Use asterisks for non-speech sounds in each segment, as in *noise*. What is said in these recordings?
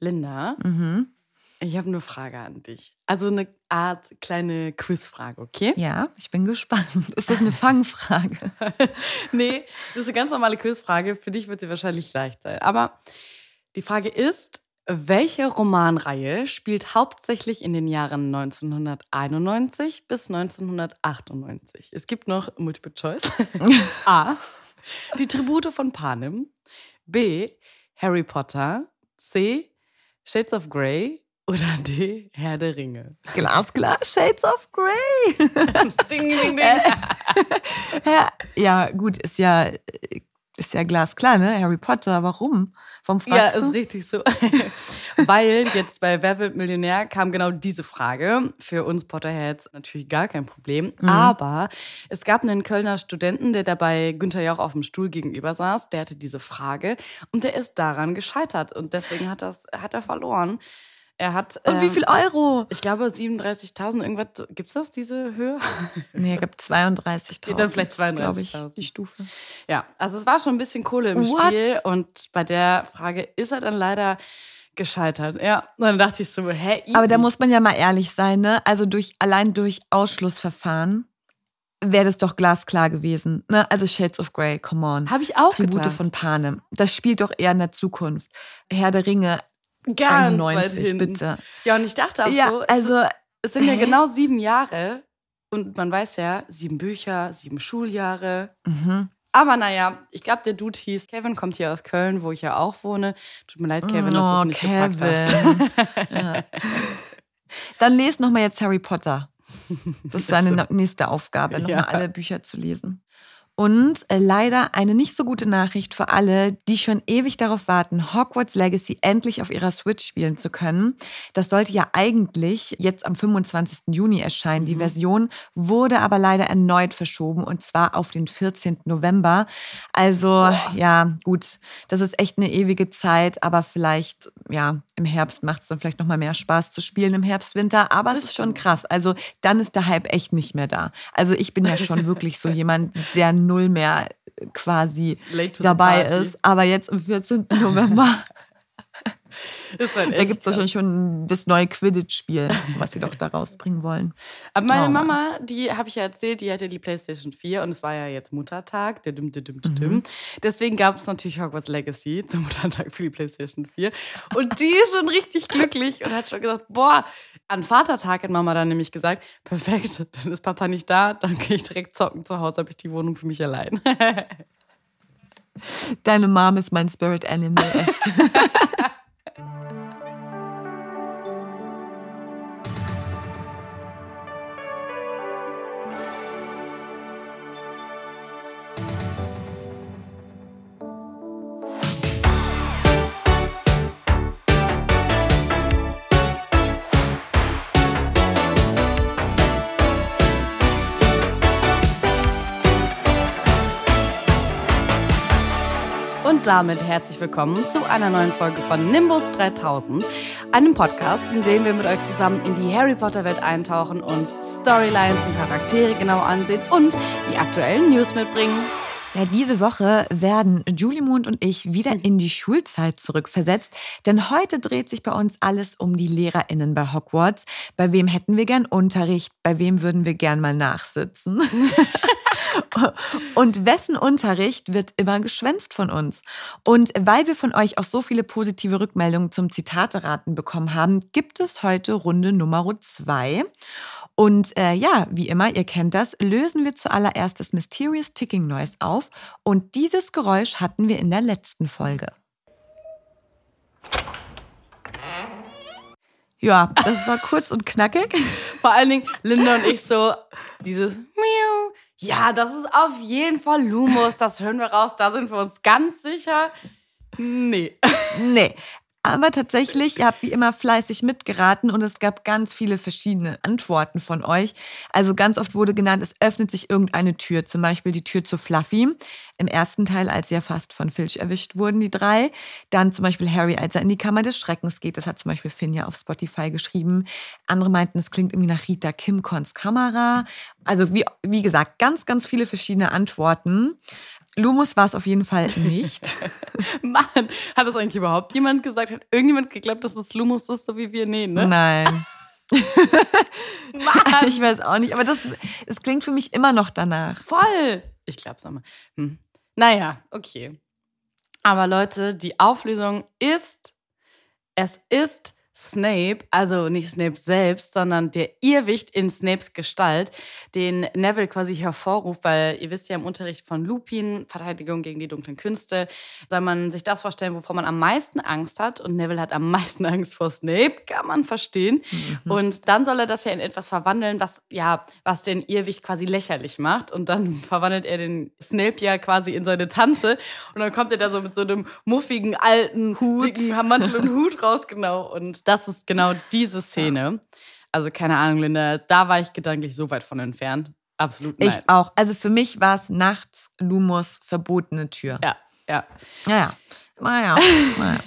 Linda, ich habe eine Frage an dich. Also eine Art kleine Quizfrage, okay? Ja, ich bin gespannt. Ist das eine *laughs* Fangfrage? nee, das ist eine ganz normale Quizfrage. Für dich wird sie wahrscheinlich leicht sein. Aber die Frage ist, welche Romanreihe spielt hauptsächlich in den Jahren 1991 bis 1998? Es gibt noch Multiple Choice. *laughs* A. Die Tribute von Panem. B. Harry Potter. C. Shades of Grey. Oder *laughs* D. Herr der Ringe. Glasklar, Shades of Grey. *laughs* Ding, ding, ding. *laughs* ja, ja, gut, ist ja, ist ja glasklar, ne? Harry Potter, warum? Warum Ja, fragst ist du? richtig so. *laughs* Weil jetzt bei Wer wird Millionär kam genau diese Frage. Für uns Potterheads natürlich gar kein Problem. Mhm. Aber es gab einen Kölner Studenten, der dabei Günther Jauch auf dem Stuhl gegenüber saß. Der hatte diese Frage und der ist daran gescheitert. Und deswegen hat, das, hat er verloren. Er hat. Und wie ähm, viel Euro? Ich glaube 37.000, irgendwas. Gibt's das, diese Höhe? *laughs* Nee, er gibt 32.000. Dann vielleicht glaube ich, 32.000. die Stufe. Ja, also es war schon ein bisschen Kohle im What? Spiel und bei der Frage ist er dann leider gescheitert. Ja, und dann dachte ich so, hä, easy. Aber da muss man ja mal ehrlich sein, ne? Also durch, allein durch Ausschlussverfahren wäre das doch glasklar gewesen. Ne? Also Shades of Grey, come on. Habe ich auch Tribute gedacht. von Panem. Das spielt doch eher in der Zukunft. Herr der Ringe, Ganz weit 91, hinten. bitte. Ja, und ich dachte auch Ja, so, es, also, es sind ja genau sieben Jahre und man weiß ja, sieben Bücher, sieben Schuljahre. Mhm. Aber naja, ich glaube, der Dude hieß Kevin, kommt hier aus Köln, wo ich ja auch wohne. Tut mir leid, Kevin, dass du oh, es nicht gepackt hast. Kevin. ja. Dann lest noch mal jetzt Harry Potter. *laughs* Das ist seine nächste Aufgabe, noch Ja. alle Bücher zu lesen. Und äh, leider eine nicht so gute Nachricht für alle, die schon ewig darauf warten, Hogwarts Legacy endlich auf ihrer Switch spielen zu können. Das sollte ja eigentlich jetzt am 25. Juni erscheinen. Die Version wurde aber leider erneut verschoben und zwar auf den 14. November. Also ja, gut, das ist echt eine ewige Zeit, aber vielleicht, ja, im Herbst macht es dann vielleicht noch mal mehr Spaß zu spielen im Herbst, Winter. Aber es ist schon krass. Also dann ist der Hype echt nicht mehr da. Also ich bin ja schon wirklich so jemand, der null mehr quasi dabei ist. Aber jetzt am 14. November, da echt gibt es wahrscheinlich schon das neue Quidditch-Spiel, was sie doch da rausbringen wollen. Aber meine Oh. Mama, die habe ich ja erzählt, die hatte die PlayStation 4 und es war ja jetzt Muttertag. Mhm. Deswegen gab es natürlich Hogwarts Legacy *laughs* zum Muttertag für die PlayStation 4. Und die ist schon richtig glücklich und hat schon gesagt: Boah, an Vatertag hat Mama dann nämlich gesagt: Perfekt, dann ist Papa nicht da, dann gehe ich direkt zocken. Zu Hause habe ich die Wohnung für mich allein. Deine Mom ist mein Spirit Animal, echt. *laughs* Und damit herzlich willkommen zu einer neuen Folge von Nimbus 3000, einem Podcast, in dem wir mit euch zusammen in die Harry Potter Welt eintauchen, uns Storylines und Charaktere genau ansehen und die aktuellen News mitbringen. Ja, diese Woche werden Julie Mond und ich wieder in die Schulzeit zurückversetzt, denn heute dreht sich bei uns alles um die LehrerInnen bei Hogwarts. Bei wem hätten wir gern Unterricht? Bei wem würden wir gern mal nachsitzen? *laughs* Und wessen Unterricht wird immer geschwänzt von uns? Und weil wir von euch auch so viele positive Rückmeldungen zum Zitate-Raten bekommen haben, gibt es heute Runde Nummer zwei. Und äh, ja, wie immer, ihr kennt das, lösen wir zuallererst das Mysterious Ticking Noise auf. Und dieses Geräusch hatten wir in der letzten Folge. Ja, das war kurz und knackig. Vor allen Dingen Linda und ich so, dieses Miau. Ja, das ist auf jeden Fall Lumos, das hören wir raus, da sind wir uns ganz sicher. Nee. Nee, aber tatsächlich, ihr habt wie immer fleißig mitgeraten und es gab ganz viele verschiedene Antworten von euch. Also ganz oft wurde genannt, es öffnet sich irgendeine Tür, zum Beispiel die Tür zu Fluffy. Im ersten Teil, als sie ja fast von Filch erwischt wurden, die drei. Dann zum Beispiel Harry, als er in die Kammer des Schreckens geht. Das hat zum Beispiel Finn ja auf Spotify geschrieben. Andere meinten, es klingt irgendwie nach Rita Kimcons Kamera. Also wie, wie gesagt, ganz, ganz viele verschiedene Antworten. Lumus war es auf jeden Fall nicht. *laughs* Mann, hat das eigentlich überhaupt jemand gesagt? Hat irgendjemand geglaubt, dass es Lumus ist, so wie wir nähen, ne? Nein. Mann. *laughs* Ich weiß auch nicht, aber das, das klingt für mich immer noch danach. Voll. Ich glaub's auch mal. Hm. Naja, okay. Aber Leute, die Auflösung ist, es ist Snape, also nicht Snape selbst, sondern der Irrwicht in Snapes Gestalt, den Neville quasi hervorruft, weil ihr wisst ja im Unterricht von Lupin, Verteidigung gegen die dunklen Künste, soll man sich das vorstellen, wovor man am meisten Angst hat. Und Neville hat am meisten *laughs* Angst vor Snape, kann man verstehen. Mhm. Und dann soll er das ja in etwas verwandeln, was ja, was den Irrwicht quasi lächerlich macht. Und dann *laughs* verwandelt er den Snape ja quasi in seine Tante. Und dann kommt er da so mit so einem muffigen, alten, Hut. dicken Mantel und Hut raus, genau. Und das ist genau diese Szene. Also keine Ahnung, Linda, da war ich gedanklich so weit von entfernt. Absolut nein. Ich auch. Also für mich war es nachts Lumos verbotene Tür. Ja, ja. Naja, naja. naja.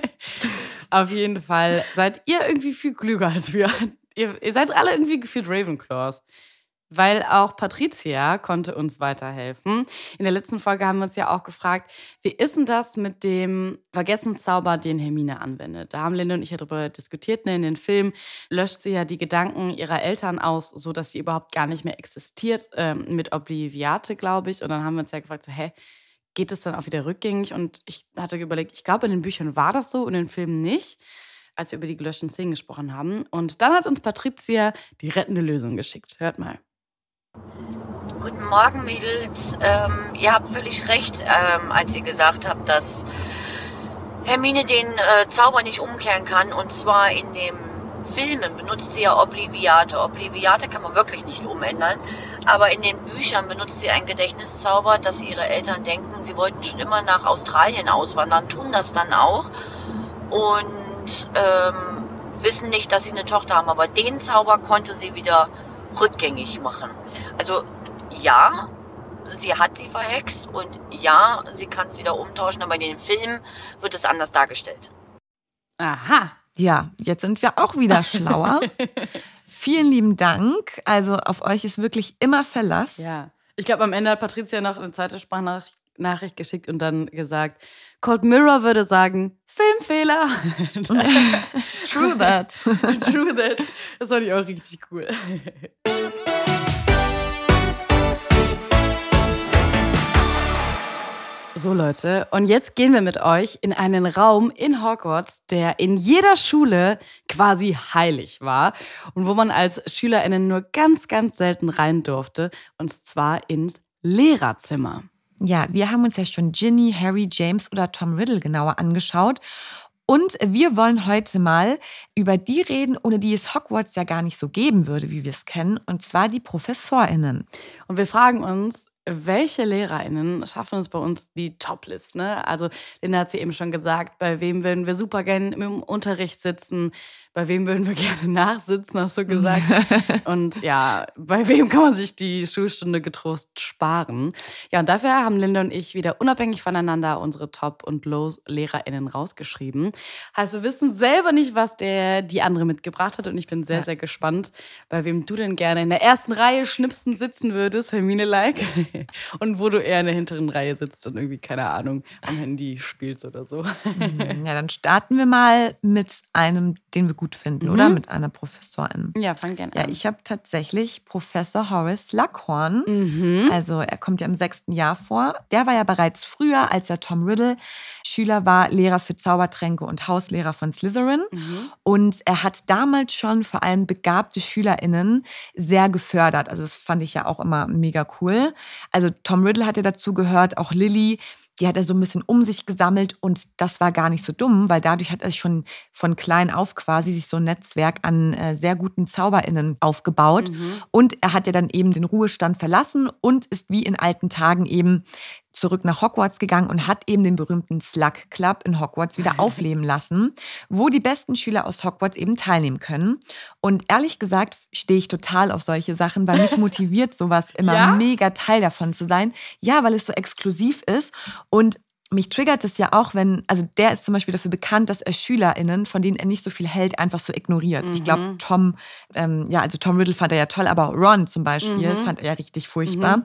*laughs* Auf jeden Fall seid ihr irgendwie viel klüger als wir. Ihr, ihr seid alle irgendwie gefühlt Ravenclaws weil auch Patricia konnte uns weiterhelfen. In der letzten Folge haben wir uns ja auch gefragt, wie ist denn das mit dem Vergessenszauber, den Hermine anwendet? Da haben Linda und ich ja darüber diskutiert. Ne? In den Film löscht sie ja die Gedanken ihrer Eltern aus, sodass sie überhaupt gar nicht mehr existiert, ähm, mit Obliviate, glaube ich. Und dann haben wir uns ja gefragt, so, hä, geht es dann auch wieder rückgängig? Und ich hatte überlegt, ich glaube, in den Büchern war das so, in den Filmen nicht als wir über die gelöschten Szenen gesprochen haben. Und dann hat uns Patricia die rettende Lösung geschickt. Hört mal. Guten Morgen, Mädels. Ähm, ihr habt völlig recht, ähm, als ihr gesagt habt, dass Hermine den äh, Zauber nicht umkehren kann. Und zwar in dem Filmen benutzt sie ja Obliviate. Obliviate kann man wirklich nicht umändern. Aber in den Büchern benutzt sie einen Gedächtniszauber, dass ihre Eltern denken, sie wollten schon immer nach Australien auswandern, tun das dann auch. Und ähm, wissen nicht, dass sie eine Tochter haben. Aber den Zauber konnte sie wieder rückgängig machen. Also ja, sie hat sie verhext und ja, sie kann es wieder umtauschen, aber in den Filmen wird es anders dargestellt. Aha. Ja, jetzt sind wir auch wieder *laughs* schlauer. Vielen lieben Dank. Also auf euch ist wirklich immer Verlass. Ja. Ich glaube, am Ende hat Patricia noch eine zweite Sprachnachricht geschickt und dann gesagt, Cold Mirror würde sagen, Filmfehler. *laughs* True that. *laughs* True that. Das fand ich auch richtig cool. So Leute, und jetzt gehen wir mit euch in einen Raum in Hogwarts, der in jeder Schule quasi heilig war und wo man als Schülerinnen nur ganz, ganz selten rein durfte, und zwar ins Lehrerzimmer. Ja, wir haben uns ja schon Ginny, Harry, James oder Tom Riddle genauer angeschaut. Und wir wollen heute mal über die reden, ohne die es Hogwarts ja gar nicht so geben würde, wie wir es kennen, und zwar die ProfessorInnen. Und wir fragen uns, welche LehrerInnen schaffen es bei uns die Top-List? Ne? Also, Linda hat sie eben schon gesagt, bei wem würden wir super gerne im Unterricht sitzen? Bei wem würden wir *laughs* gerne nachsitzen, hast du gesagt. und ja, bei wem kann man sich die Schulstunde getrost sparen? Ja, und dafür haben Linda und ich wieder unabhängig voneinander unsere Top- und Low-LehrerInnen rausgeschrieben. Heißt, wir wissen selber nicht, was der die andere mitgebracht hat und ich bin sehr, ja. sehr gespannt, bei wem du denn gerne in der ersten Reihe schnipsen sitzen würdest, Hermine-like. *laughs* und wo du eher in der hinteren Reihe sitzt und irgendwie, keine Ahnung, am Handy spielst oder so. *laughs* Ja, dann starten wir mal mit einem, den wir gut finden, mhm. oder? Mit einer Professorin. Ja, fang gerne an. Ja, ich habe tatsächlich Professor Horace Luckhorn. Mhm. Also er kommt ja im sechsten Jahr vor. Der war ja bereits früher, als er Tom Riddle Schüler war, Lehrer für Zaubertränke und Hauslehrer von Slytherin. Mhm. Und er hat damals schon vor allem begabte SchülerInnen sehr gefördert. Also das fand ich ja auch immer mega cool. Also Tom Riddle hat ja dazu gehört, auch Lilly, die hat er so ein bisschen um sich gesammelt und das war gar nicht so dumm, weil dadurch hat er sich schon von klein auf quasi sich so ein Netzwerk an äh, sehr guten ZauberInnen aufgebaut. Mhm. Und er hat ja dann eben den Ruhestand verlassen und ist wie in alten Tagen eben zurück nach Hogwarts gegangen und hat eben den berühmten Slug Club in Hogwarts wieder aufleben lassen, wo die besten Schüler aus Hogwarts eben teilnehmen können. Und ehrlich gesagt stehe ich total auf solche Sachen, weil mich *laughs* motiviert sowas immer Ja? mega Teil davon zu sein. Ja, weil es so exklusiv ist und mich triggert es ja auch, wenn, also der ist zum Beispiel dafür bekannt, dass er SchülerInnen, von denen er nicht so viel hält, einfach so ignoriert. Ich glaube, Tom, ähm, ja, also Tom Riddle fand er ja toll, aber Ron zum Beispiel fand er ja richtig furchtbar.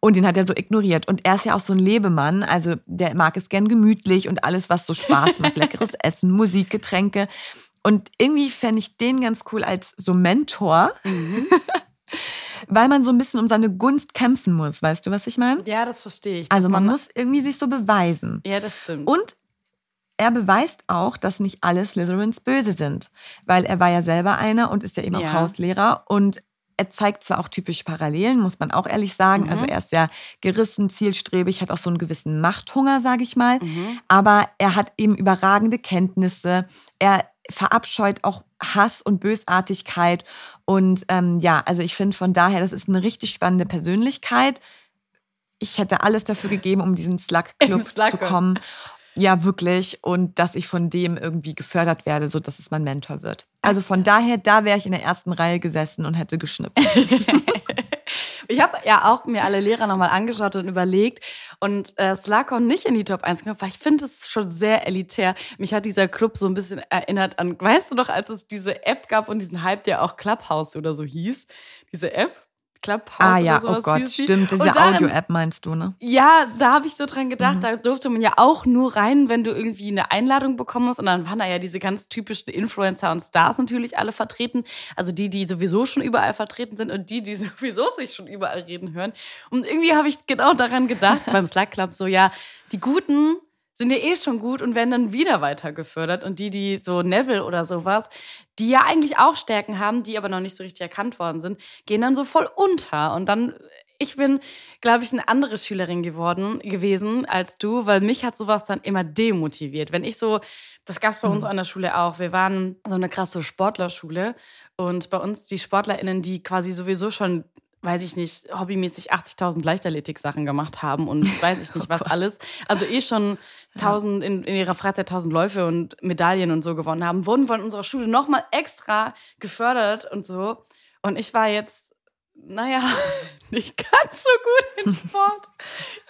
Und den hat er so ignoriert. Und er ist ja auch so ein Lebemann, also der mag es gern gemütlich und alles, was so Spaß macht. *laughs* Leckeres Essen, Musik, Getränke. Und irgendwie fände ich den ganz cool als so Mentor. *laughs* Weil man so ein bisschen um seine Gunst kämpfen muss, weißt du, was ich meine? Ja, das verstehe ich. Also dass man muss irgendwie sich so beweisen. Ja, das stimmt. Und er beweist auch, dass nicht alle Slytherins böse sind, weil er war ja selber einer und ist ja eben Ja. auch Hauslehrer und er zeigt zwar auch typische Parallelen, muss man auch ehrlich sagen. Mhm. Also er ist sehr gerissen, zielstrebig, hat auch so einen gewissen Machthunger, sage ich mal. Mhm. Aber er hat eben überragende Kenntnisse. Er verabscheut auch Hass und Bösartigkeit. Und ähm, ja, also ich finde von daher, das ist eine richtig spannende Persönlichkeit. Ich hätte alles dafür gegeben, um diesen Slug-Club zu kommen. Ja, wirklich. Und dass ich von dem irgendwie gefördert werde, so dass es mein Mentor wird. Also von daher, da wäre ich in der ersten Reihe gesessen und hätte geschnippt. *laughs* Ich habe ja auch mir alle Lehrer nochmal angeschaut und überlegt und äh, Slakon nicht in die Top 1 gekommen, weil ich finde es schon sehr elitär. Mich hat dieser Club so ein bisschen erinnert an, weißt du noch, als es diese App gab und diesen Hype, der auch Clubhouse oder so hieß, diese App? Clubhouse Ah ja, oder sowas oh Gott, stimmt. Diese Audio-App meinst du, ne? Ja, da habe ich so dran Mhm. gedacht, da durfte man ja auch nur rein, wenn du irgendwie eine Einladung bekommen hast. Und dann waren da ja diese ganz typischen Influencer und Stars natürlich alle vertreten. Also die, die sowieso schon überall vertreten sind und die, die *laughs* sowieso sich schon überall reden hören. Und irgendwie habe ich genau daran gedacht *laughs* beim Slack Club so, ja, die Guten sind ja eh schon gut und werden dann wieder weiter gefördert. Und die, die so Neville oder sowas, die ja eigentlich auch Stärken haben, die aber noch nicht so richtig erkannt worden sind, gehen dann so voll unter. Und dann, ich bin, glaube ich, eine andere Schülerin geworden, gewesen als du, weil mich hat sowas dann immer demotiviert. Wenn ich so, das gab es bei uns an der Schule auch, wir waren so eine krasse Sportlerschule und bei uns die SportlerInnen, die quasi sowieso schon weiß ich nicht, hobbymäßig 80.000 Leichtathletik-Sachen gemacht haben und *laughs* weiß ich nicht was alles. Also eh schon 1000 in, in ihrer Freizeit 1000 Läufe und Medaillen und so gewonnen haben, wurden von unserer Schule nochmal extra gefördert und so. Und ich war jetzt, naja, *laughs* nicht ganz so gut in Sport.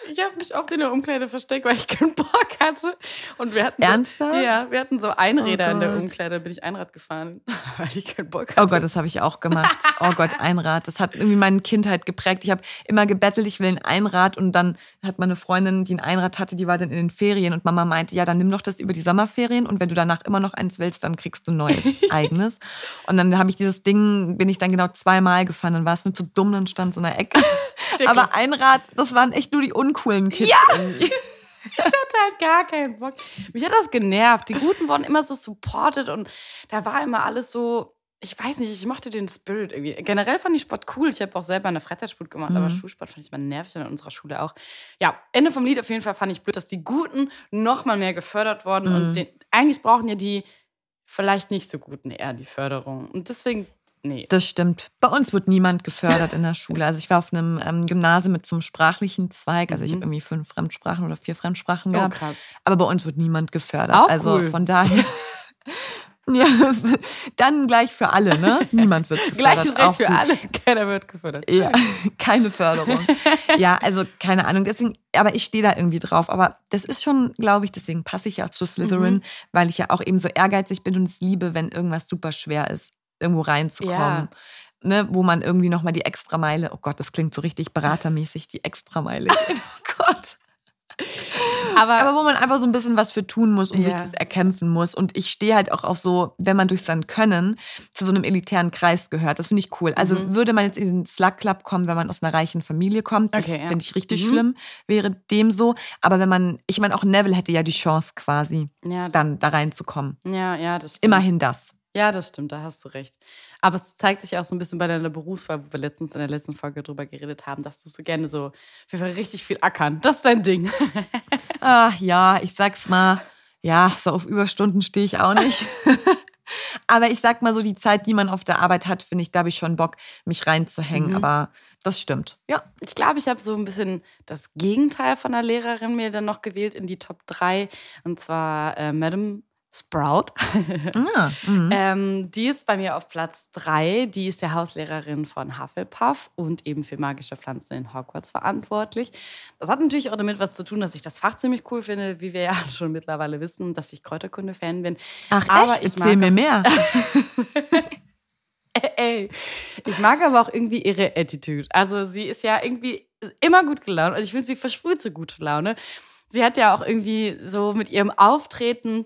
Ich habe mich oft in der Umkleide versteckt, weil ich keinen Bock hatte. Und wir hatten Ernsthaft? So, ja, wir hatten so Einräder Oh in der. Umkleide, bin ich Einrad gefahren, *laughs* weil ich keinen Bock hatte. Oh Gott, das habe ich auch gemacht. Oh Gott, Einrad. Das hat irgendwie meine Kindheit geprägt. Ich habe immer gebettelt, ich will ein Einrad. Und dann hat meine Freundin, die ein Einrad hatte, die war dann in den Ferien. Und Mama meinte, ja, dann nimm doch das über die Sommerferien. Und wenn du danach immer noch eins willst, dann kriegst du ein neues, eigenes. *laughs* Und dann habe ich dieses Ding, bin ich dann genau zweimal gefahren. Dann war es mir zu dumm, dann stand so in der Ecke. *laughs* Aber Einrad, das waren echt nur die uncoolen Kids. Ja. irgendwie. *laughs* Ich hatte halt gar keinen Bock. Mich hat das genervt. Die Guten wurden immer so supported und da war immer alles so. Ich weiß nicht, ich mochte den Spirit irgendwie. Generell fand ich Sport cool. Ich habe auch selber eine Freizeitsport gemacht, aber Schulsport fand ich immer nervig und in unserer Schule auch. Ja, Ende vom Lied auf jeden Fall fand ich blöd, dass die Guten noch mal mehr gefördert wurden und den, eigentlich brauchen ja die vielleicht nicht so Guten eher die Förderung. Und deswegen, nee. Das stimmt. Bei uns wird niemand gefördert in der Schule. Also ich war auf einem ähm, Gymnasium mit so einem sprachlichen Zweig. Also ich habe irgendwie fünf Fremdsprachen oder vier Fremdsprachen Mhm. Oh, gehabt. krass. Aber bei uns wird niemand gefördert. Auch also cool. von daher. *laughs* ja, dann gleich für alle, ne? Niemand wird *laughs* gefördert. Gleiches Auch Recht für gut. alle. *laughs* Keiner wird gefördert. Ja, keine Förderung. ja, also keine Ahnung. Deswegen, aber ich stehe da irgendwie drauf. Aber das ist schon, glaube ich, deswegen passe ich ja zu Slytherin, Mhm. weil ich ja auch eben so ehrgeizig bin und es liebe, wenn irgendwas super schwer ist, irgendwo reinzukommen. Ja. ne, wo man irgendwie nochmal die Extrameile, oh Gott, das klingt so richtig beratermäßig, die Extrameile. *laughs* oh Gott. Aber, aber, wo man einfach so ein bisschen was für tun muss und ja. sich das erkämpfen muss. Und ich stehe halt auch auf so, wenn man durch sein Können zu so einem elitären Kreis gehört. Das finde ich cool. Also mhm. würde man jetzt in den Slug Club kommen, wenn man aus einer reichen Familie kommt, das okay, finde ich richtig mhm. schlimm, wäre dem so. Aber wenn man, ich meine, auch Neville hätte ja die Chance quasi, ja. dann da reinzukommen. Ja, ja, das stimmt. Immerhin das. Ja, das stimmt, da hast du recht. Aber es zeigt sich auch so ein bisschen bei deiner Berufswahl, wo wir letztens in der letzten Folge drüber geredet haben, dass du so gerne so Fall richtig viel ackern. Das ist dein Ding. *laughs* Ach ja, ich sag's mal, ja, so auf Überstunden stehe ich auch nicht. *laughs* Aber ich sag mal so, die Zeit, die man auf der Arbeit hat, finde ich, da habe ich schon Bock, mich reinzuhängen. Mhm. Aber das stimmt. Ja. Ich glaube, ich habe so ein bisschen das Gegenteil von der Lehrerin mir dann noch gewählt in die Top 3. Und zwar äh, Madame Sprout. Ah, *laughs* mhm. ähm, die ist bei mir auf Platz 3. Die ist der Hauslehrerin von Hufflepuff und eben für magische Pflanzen in Hogwarts verantwortlich. Das hat natürlich auch damit was zu tun, dass ich das Fach ziemlich cool finde, wie wir ja *laughs* schon mittlerweile wissen, dass ich Kräuterkunde-Fan bin. Ach, aber echt? Ich Erzähl mir mehr. *laughs* Ey, ich mag aber auch irgendwie ihre Attitude. Also sie ist ja irgendwie immer gut gelaunt. Also ich finde, sie versprüht so gute Laune. Sie hat ja auch irgendwie so mit ihrem Auftreten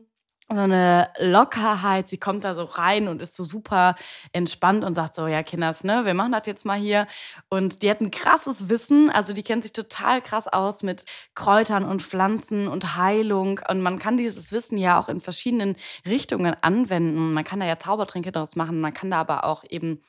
so eine Lockerheit. Sie kommt da so rein und ist so super entspannt und sagt so, ja, Kinders, ne, wir machen das jetzt mal hier. Und die hat ein krasses Wissen. Also die kennt sich total krass aus mit Kräutern und Pflanzen und Heilung. Und man kann dieses Wissen ja auch in verschiedenen Richtungen anwenden. Man kann da ja Zaubertränke daraus machen. Man kann da aber auch eben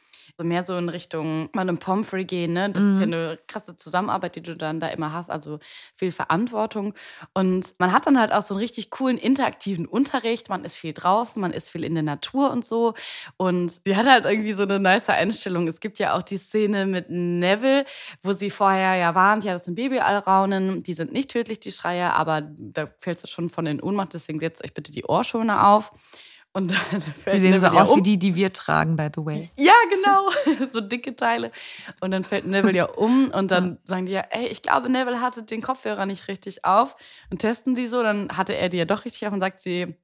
so mehr so in Richtung Madame Pomfrey gehen. Ne? Das mhm. ist ja mhm. eine krasse Zusammenarbeit, die du dann da immer hast. Also viel Verantwortung. Und man hat dann halt auch so einen richtig coolen interaktiven Unterricht. Man ist viel draußen, man ist viel in der Natur und so. Und sie hat halt irgendwie so eine nice Einstellung. Es gibt ja auch die Szene mit Neville, wo sie vorher ja warnt, ja, das sind Babyallraunen. Die sind nicht tödlich, die Schreie, aber da fällt es schon von in Ohnmacht. Deswegen setzt euch bitte die Ohrschoner auf. Und dann *laughs* fällt die sehen Neville so aus um. wie die, die wir tragen, by the way. Ja, genau. *laughs* so dicke Teile. Und dann fällt Neville ja um und dann sagen die ja, ey, ich glaube, Neville hatte den Kopfhörer nicht richtig auf. Und testen die so, dann hatte er die ja doch richtig auf und sagt sie,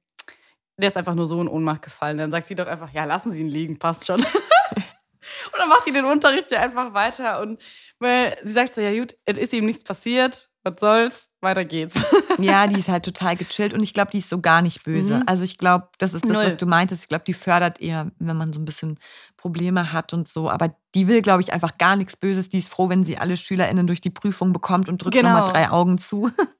der ist einfach nur so in Ohnmacht gefallen. Dann sagt sie doch einfach, ja, lassen Sie ihn liegen, passt schon. *laughs* und dann macht die den Unterricht ja einfach weiter. Und weil sie sagt so, ja gut, es ist ihm nichts passiert was soll's, weiter geht's. *laughs* ja, die ist halt total gechillt und ich glaube, die ist so gar nicht böse. Mhm. Also ich glaube, das ist das, Null. was du meintest. Ich glaube, die fördert eher, wenn man so ein bisschen Probleme hat und so. Aber die will, glaube ich, einfach gar nichts Böses. Die ist froh, wenn sie alle SchülerInnen durch die Prüfung bekommt und drückt genau. nochmal drei Augen zu. *laughs*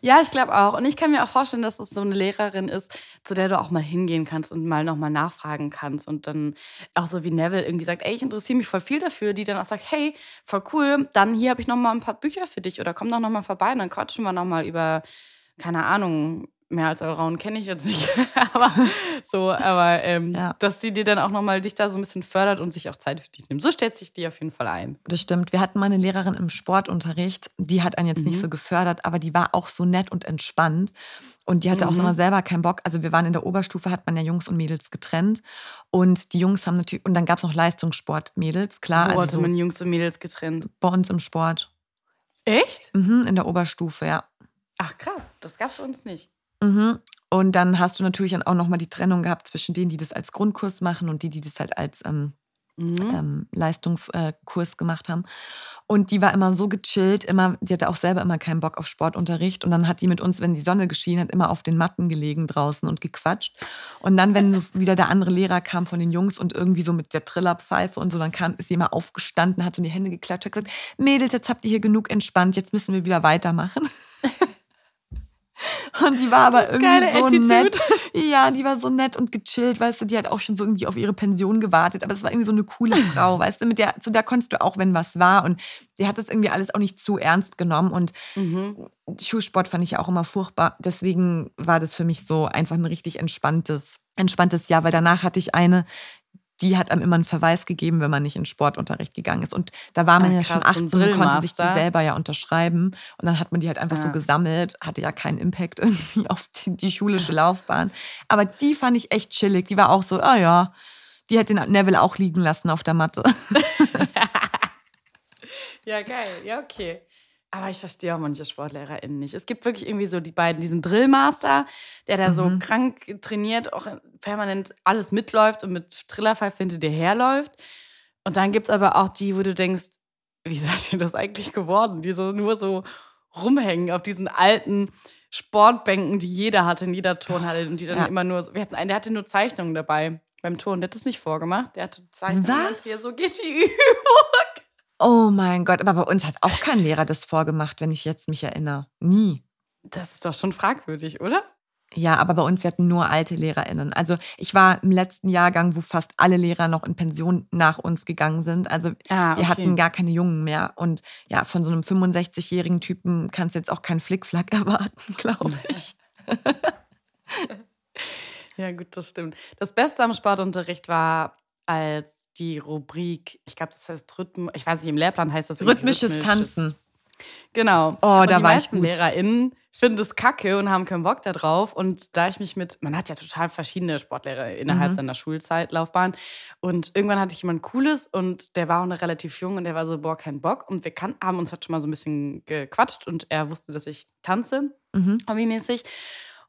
Ja, ich glaube auch. Und ich kann mir auch vorstellen, dass es so eine Lehrerin ist, zu der du auch mal hingehen kannst und mal nochmal nachfragen kannst. Und dann auch so wie Neville irgendwie sagt, ey, ich interessiere mich voll viel dafür, die dann auch sagt, hey, voll cool, dann hier habe ich nochmal ein paar Bücher für dich oder komm doch nochmal vorbei dann quatschen wir nochmal über, keine Ahnung, mehr als Allround kenne ich jetzt nicht, *laughs* aber so, aber ähm, ja. dass sie dir dann auch nochmal dich da so ein bisschen fördert und sich auch Zeit für dich nimmt. So stellt sich die auf jeden Fall ein. Das stimmt. Wir hatten mal eine Lehrerin im Sportunterricht, die hat einen jetzt mhm. nicht so gefördert, aber die war auch so nett und entspannt. Und die hatte mhm. auch immer selber keinen Bock. Also wir waren in der Oberstufe, hat man ja Jungs und Mädels getrennt. Und die Jungs haben natürlich, und dann gab es noch Leistungssport-Mädels, klar. Wo also hatte man Jungs und Mädels getrennt? Bei uns im Sport. Echt? Mhm, in der Oberstufe, ja. Ach krass, das gab es für uns nicht. Mhm. Und dann hast du natürlich auch nochmal die Trennung gehabt zwischen denen, die das als Grundkurs machen und die, die das halt als ähm, mhm. ähm, Leistungskurs äh, gemacht haben. Und die war immer so gechillt, immer, die hatte auch selber immer keinen Bock auf Sportunterricht. Und dann hat die mit uns, wenn die Sonne geschienen hat, immer auf den Matten gelegen draußen und gequatscht. Und dann, wenn *laughs* wieder der andere Lehrer kam von den Jungs und irgendwie so mit der Trillerpfeife und so, dann kam, ist sie immer aufgestanden, hat so in die Hände geklatscht, hat gesagt, Mädels, jetzt habt ihr hier genug entspannt, jetzt müssen wir wieder weitermachen. *laughs* Und die war aber irgendwie so Attitude. nett. Ja, die war so nett und gechillt, weißt du, die hat auch schon so irgendwie auf ihre Pension gewartet, aber es war irgendwie so eine coole *laughs* Frau, weißt du, mit der, zu der konntest du auch, wenn was war und die hat das irgendwie alles auch nicht zu ernst genommen und mhm. Schulsport fand ich ja auch immer furchtbar, deswegen war das für mich so einfach ein richtig entspanntes, entspanntes Jahr, weil danach hatte ich eine, die hat einem immer einen Verweis gegeben, wenn man nicht in Sportunterricht gegangen ist. Und da war man ja, ja schon 18 und konnte sich die selber ja unterschreiben. Und dann hat man die halt einfach ja. so gesammelt, hatte ja keinen Impact *laughs* irgendwie auf die, die, schulische Laufbahn. Aber die fand ich echt chillig. Die war auch so, ah ja, die hat den Neville auch liegen lassen auf der Matte. *laughs* ja, geil. Ja, okay. Aber ich verstehe auch manche SportlehrerInnen nicht. Es gibt wirklich irgendwie so die beiden, diesen Drillmaster, der da mhm. so krank trainiert, auch permanent alles mitläuft und mit Trillerpfeife hinter dir herläuft. Und dann gibt es aber auch die, wo du denkst, wie *laughs* seid ihr das eigentlich geworden? Die so nur so rumhängen auf diesen alten Sportbänken, die jeder hatte in jeder Turnhalle und die dann Ja. immer nur, so- wir hatten einen, der hatte nur Zeichnungen dabei beim Turnen, der hat das nicht vorgemacht, der hatte Zeichnungen Was? hier, so geht die *laughs* Übung. Oh mein Gott, aber bei uns hat auch kein Lehrer das vorgemacht, wenn ich jetzt mich erinnere. Nie. Das ist doch schon fragwürdig, oder? Ja, aber bei uns wir hatten nur alte LehrerInnen. Also ich war im letzten Jahrgang, wo fast alle Lehrer noch in Pension nach uns gegangen sind. Also Ah, wir okay. hatten gar keine Jungen mehr. Und ja, von so einem 65-jährigen Typen kannst du jetzt auch keinen Flickflack *laughs* erwarten, glaube ich. *laughs* Ja, gut, das stimmt. Das Beste am Sportunterricht war, als die Rubrik, ich glaube, das heißt Rhythm, ich weiß nicht, im Lehrplan heißt das irgendwie Rhythmisches Tanzen. Genau. Oh, und da die war ich meisten gut. LehrerInnen finden es kacke und haben keinen Bock da drauf. Und da ich mich mit, man hat ja total verschiedene Sportlehrer innerhalb Mhm. seiner Schulzeitlaufbahn. Und irgendwann hatte ich jemand Cooles und der war auch noch relativ jung und der war so, boah, kein Bock. Und wir kan haben uns halt schon mal so ein bisschen gequatscht und er wusste, dass ich tanze, Mhm. hobbymäßig.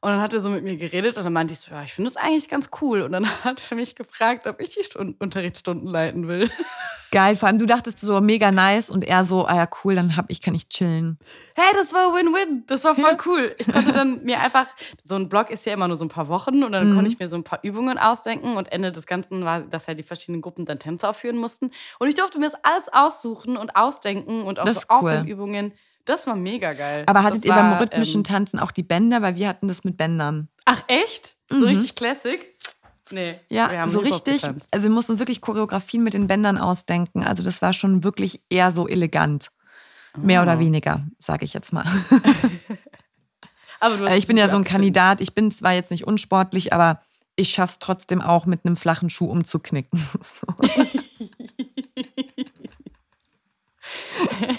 Und dann hat er so mit mir geredet und dann meinte ich so, ja, ich finde das eigentlich ganz cool. Und dann *laughs* hat er mich gefragt, ob ich die Stunden, Unterrichtsstunden leiten will. *laughs* Geil, vor allem du dachtest so mega nice und er so, ah ja, cool, dann hab ich, kann ich chillen. Hey, das war Win-Win. Das war voll cool. Ich konnte dann *laughs* mir einfach, so ein Blog ist ja immer nur so ein paar Wochen und dann Mhm. konnte ich mir so ein paar Übungen ausdenken und Ende des Ganzen war, dass halt die verschiedenen Gruppen dann Tänze aufführen mussten. Und ich durfte mir das alles aussuchen und ausdenken und auch Das so cool. Aufwärmübungen. Das war mega geil. Aber hattet das ihr beim war, rhythmischen Ähm, Tanzen auch die Bänder? Weil wir hatten das mit Bändern. ach, echt? So Mhm. richtig Classic? Nee. Ja, wir haben so richtig. getanzt. Also wir mussten uns wirklich Choreografien mit den Bändern ausdenken. Also das war schon wirklich eher so elegant. Mehr Oh. oder weniger, sage ich jetzt mal. *laughs* Aber du hast ich bin ja so ein. Kandidat. Ich bin zwar jetzt nicht unsportlich, aber ich schaff's trotzdem auch mit einem flachen Schuh umzuknicken. *laughs* *laughs*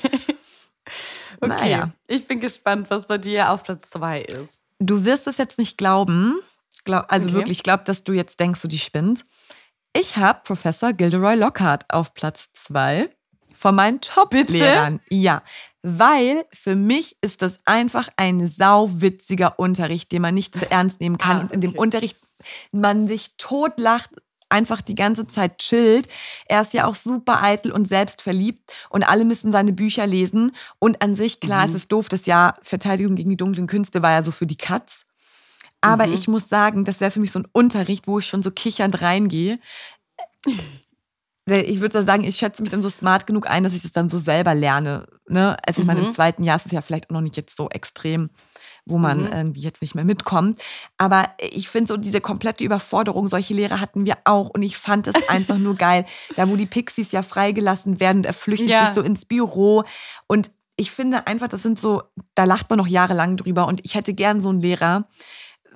Okay. Naja. Ich bin gespannt, was bei dir auf Platz zwei ist. Du wirst es jetzt nicht glauben. Glaub, also Okay. wirklich, ich glaube, dass du jetzt denkst, du die spinnt. Ich habe Professor Gilderoy Lockhart auf Platz zwei von meinen Top-Lehrern. Ja, weil für mich ist das einfach ein sauwitziger Unterricht, den man nicht zu ernst nehmen kann Ah, und in dem okay. Unterricht man sich totlacht, einfach die ganze Zeit chillt. Er ist ja auch super eitel und selbstverliebt und alle müssen seine Bücher lesen. Und an sich, klar, Mhm. es ist doof, das Jahr Verteidigung gegen die dunklen Künste war ja so für die Katz. Aber Mhm. ich muss sagen, das wäre für mich so ein Unterricht, wo ich schon so kichernd reingehe. Weil Ich würde so sagen, ich schätze mich dann so smart genug ein, dass ich das dann so selber lerne. Ne? Also ich meine, im Mhm. zweiten Jahr ist es ja vielleicht auch noch nicht jetzt so extrem, wo man Mhm. irgendwie jetzt nicht mehr mitkommt. Aber ich finde so diese komplette Überforderung, solche Lehrer hatten wir auch. Und ich fand es *laughs* einfach nur geil. Da, wo die Pixies ja freigelassen werden und er flüchtet Ja. sich so ins Büro. Und ich finde einfach, das sind so, da lacht man noch jahrelang drüber. Und ich hätte gern so einen Lehrer,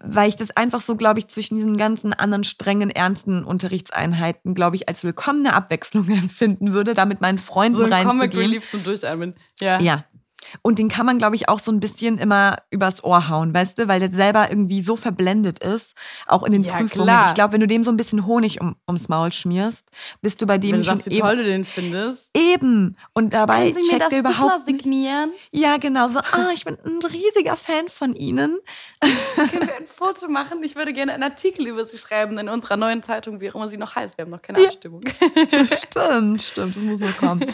weil ich das einfach so, glaube ich, zwischen diesen ganzen anderen strengen, ernsten Unterrichtseinheiten, glaube ich, als willkommene Abwechslung *laughs* empfinden würde, da mit meinen Freunden So ein Comic reinzugehen. Relief zum Durchatmen. Ja. Ja. Und den kann man, glaube ich, auch so ein bisschen immer übers Ohr hauen, weißt du, weil der selber irgendwie so verblendet ist, auch in den Ja, Prüfungen. klar. Ich glaube, wenn du dem so ein bisschen Honig um, ums Maul schmierst, bist du bei dem Wenn du schon sagst, wie eben, toll du den findest. eben. Und dabei Können Sie mir checkt das er überhaupt mal nicht. signieren? Ja, genau. So, ah, ich bin ein riesiger Fan von Ihnen. Können wir ein Foto machen? Ich würde gerne einen Artikel über Sie schreiben in unserer neuen Zeitung, wie auch immer sie noch heißt. Wir haben noch keine Ja. Abstimmung. *laughs* stimmt, stimmt, das muss noch kommen.